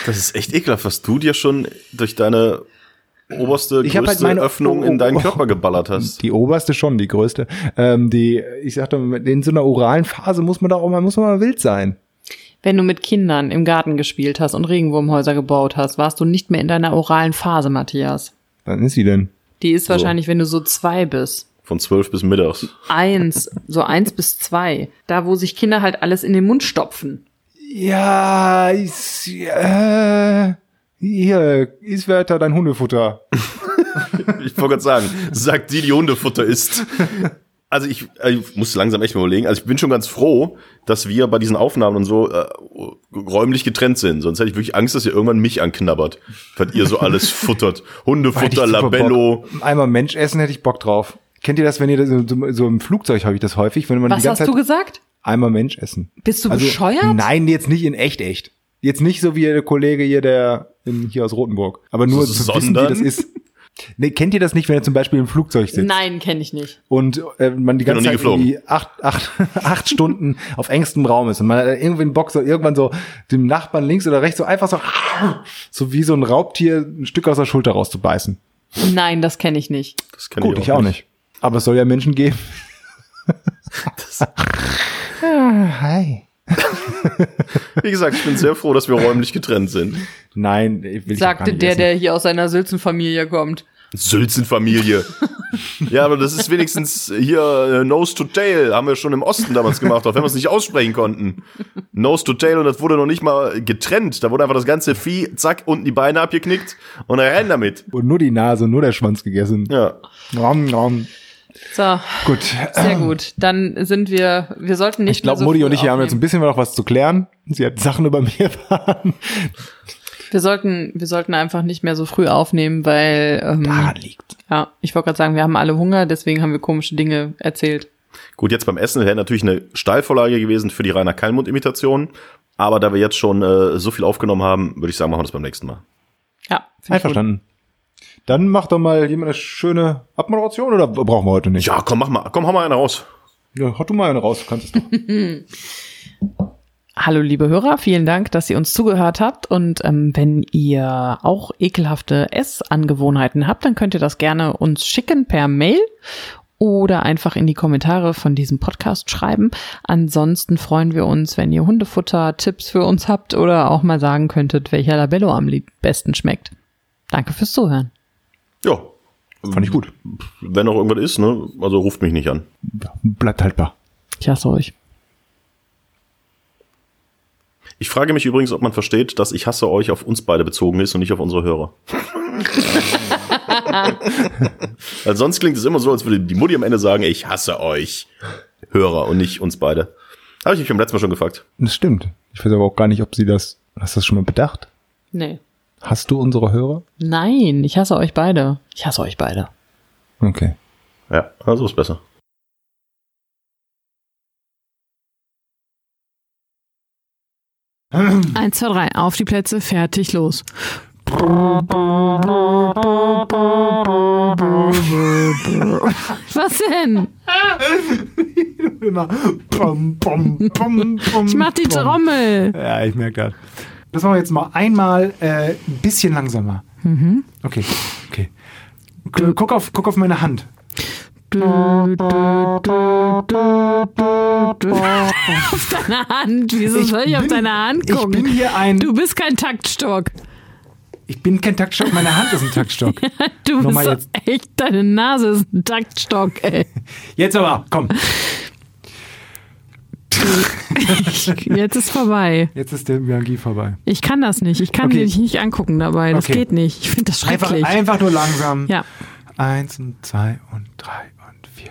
das ist echt ekelhaft, was du dir schon durch deine oberste, Ich halt größte meine- Öffnung oh, in deinen. Körper geballert hast. Die oberste schon, die größte. Ähm, die, ich sagte, in so einer oralen Phase muss man da auch mal, muss man mal wild sein. Wenn du mit Kindern im Garten gespielt hast und Regenwurmhäuser gebaut hast, warst du nicht mehr in deiner oralen Phase, Matthias. Wann ist sie denn? Die ist wahrscheinlich, wenn du so zwei bist. Von zwölf bis mittags. Eins, so eins bis zwei. Da, wo sich Kinder halt alles in den Mund stopfen. Ja, ist, äh, hier, ist weiter dein Hundefutter. Ich wollte gerade sagen, sagt die, die Hundefutter isst. Also ich, äh, ich muss langsam echt mal überlegen. Also ich bin schon ganz froh, dass wir bei diesen Aufnahmen und so äh, räumlich getrennt sind. Sonst hätte ich wirklich Angst, dass ihr irgendwann mich anknabbert, weil ihr so alles futtert. Hundefutter, Labello. Einmal Mensch essen hätte ich Bock drauf. Kennt ihr das, wenn ihr das, so, so im Flugzeug habe ich das häufig, wenn man Was die ganze hast du Zeit gesagt? einmal Mensch essen. Bist du Also, bescheuert? Nein, jetzt nicht in echt echt. Jetzt nicht so wie der Kollege hier, der in, hier aus Rothenburg. Aber nur So, zu wissen, wie sondern? das ist. Nee, kennt ihr das nicht, wenn ihr zum Beispiel im Flugzeug sitzt Nein, kenne ich nicht. und äh, man die ganze Zeit irgendwie acht, acht, acht Stunden auf engstem Raum ist und man hat irgendwie einen Bock so irgendwann so dem Nachbarn links oder rechts so einfach so so wie so ein Raubtier ein Stück aus der Schulter rauszubeißen. Nein, das kenne ich nicht. Das kenn Gut, ich auch nicht. Aber es soll ja Menschen geben. ah, hi. Wie gesagt, ich bin sehr froh, dass wir räumlich getrennt sind. Nein, will ich Sagte nicht der, essen. der hier aus seiner Sülzenfamilie kommt. Sülzenfamilie. ja, aber das ist wenigstens hier äh, Nose to Tail. Haben wir schon im Osten damals gemacht, auch wenn wir es nicht aussprechen konnten. Nose to Tail und das wurde noch nicht mal getrennt. Da wurde einfach das ganze Vieh, zack, unten die Beine abgeknickt und er rennt damit. Und nur die Nase, nur der Schwanz gegessen. Ja. Nom, nom. So, Gut. sehr gut. Dann sind wir, wir sollten nicht Ich glaube, so Mutti und ich hier haben jetzt ein aufnehmen. bisschen noch was zu klären. Sie hat Sachen über mir erfahren. Wir sollten, wir sollten einfach nicht mehr so früh aufnehmen, weil, ähm, Daran liegt. ja, ich wollte gerade sagen, wir haben alle Hunger, deswegen haben wir komische Dinge erzählt. Gut, jetzt beim Essen wäre natürlich eine Steilvorlage gewesen für die Rainer Kallmund-Imitation. Aber da wir jetzt schon äh, so viel aufgenommen haben, würde ich sagen, machen wir das beim nächsten Mal. Ja, finde ich gut. Einverstanden. Dann mach doch mal jemand eine schöne Abmoderation oder brauchen wir heute nicht? Ja, komm, mach mal. Komm, hau mal eine raus. Ja, hau du mal eine raus, du kannst es doch. Hallo liebe Hörer, vielen Dank, dass ihr uns zugehört habt und ähm, wenn ihr auch ekelhafte Essangewohnheiten habt, dann könnt ihr das gerne uns schicken per Mail oder einfach in die Kommentare von diesem Podcast schreiben. Ansonsten freuen wir uns, wenn ihr Hundefutter-Tipps für uns habt oder auch mal sagen könntet, welcher Labello am lieb- besten schmeckt. Danke fürs Zuhören. Ja. Fand ich gut. Wenn noch irgendwas ist, ne? Also ruft mich nicht an. Ja, bleibt haltbar. Ich hasse euch. Ich frage mich übrigens, ob man versteht, dass ich hasse euch auf uns beide bezogen ist und nicht auf unsere Hörer. Weil sonst klingt es immer so, als würde die Mutti am Ende sagen, ich hasse euch Hörer und nicht uns beide. Habe ich mich beim letzten Mal schon gefragt. Das stimmt. Ich weiß aber auch gar nicht, ob sie das. Hast du das schon mal bedacht? Nee. Hast du unsere Hörer? Nein, ich hasse euch beide. Ich hasse euch beide. Okay. Ja, also ist besser. Eins, zwei, drei, auf die Plätze, fertig, los. Was denn? Immer. Ich mach die. Trommel. Ja, ich merke das. Das machen wir jetzt mal einmal äh, ein bisschen langsamer. Okay, okay. Gu- Guck auf, guck auf meine Hand. Auf deine Hand. Wieso Ich soll ich auf bin- deine Hand Ich gucken? bin hier ein. du bist kein Taktstock. Ich bin kein Taktstock, meine Hand ist ein Taktstock. Du bist Nochmal so jetzt. echt, deine Nase ist ein Taktstock, ey. Jetzt aber, komm. Jetzt ist vorbei. Jetzt ist der Bianchi vorbei. Ich kann das nicht. Ich kann Okay. dich nicht angucken dabei. Das Okay. geht nicht. Ich finde das Einfach, schrecklich. einfach nur langsam. ja. Eins und zwei und drei und vier.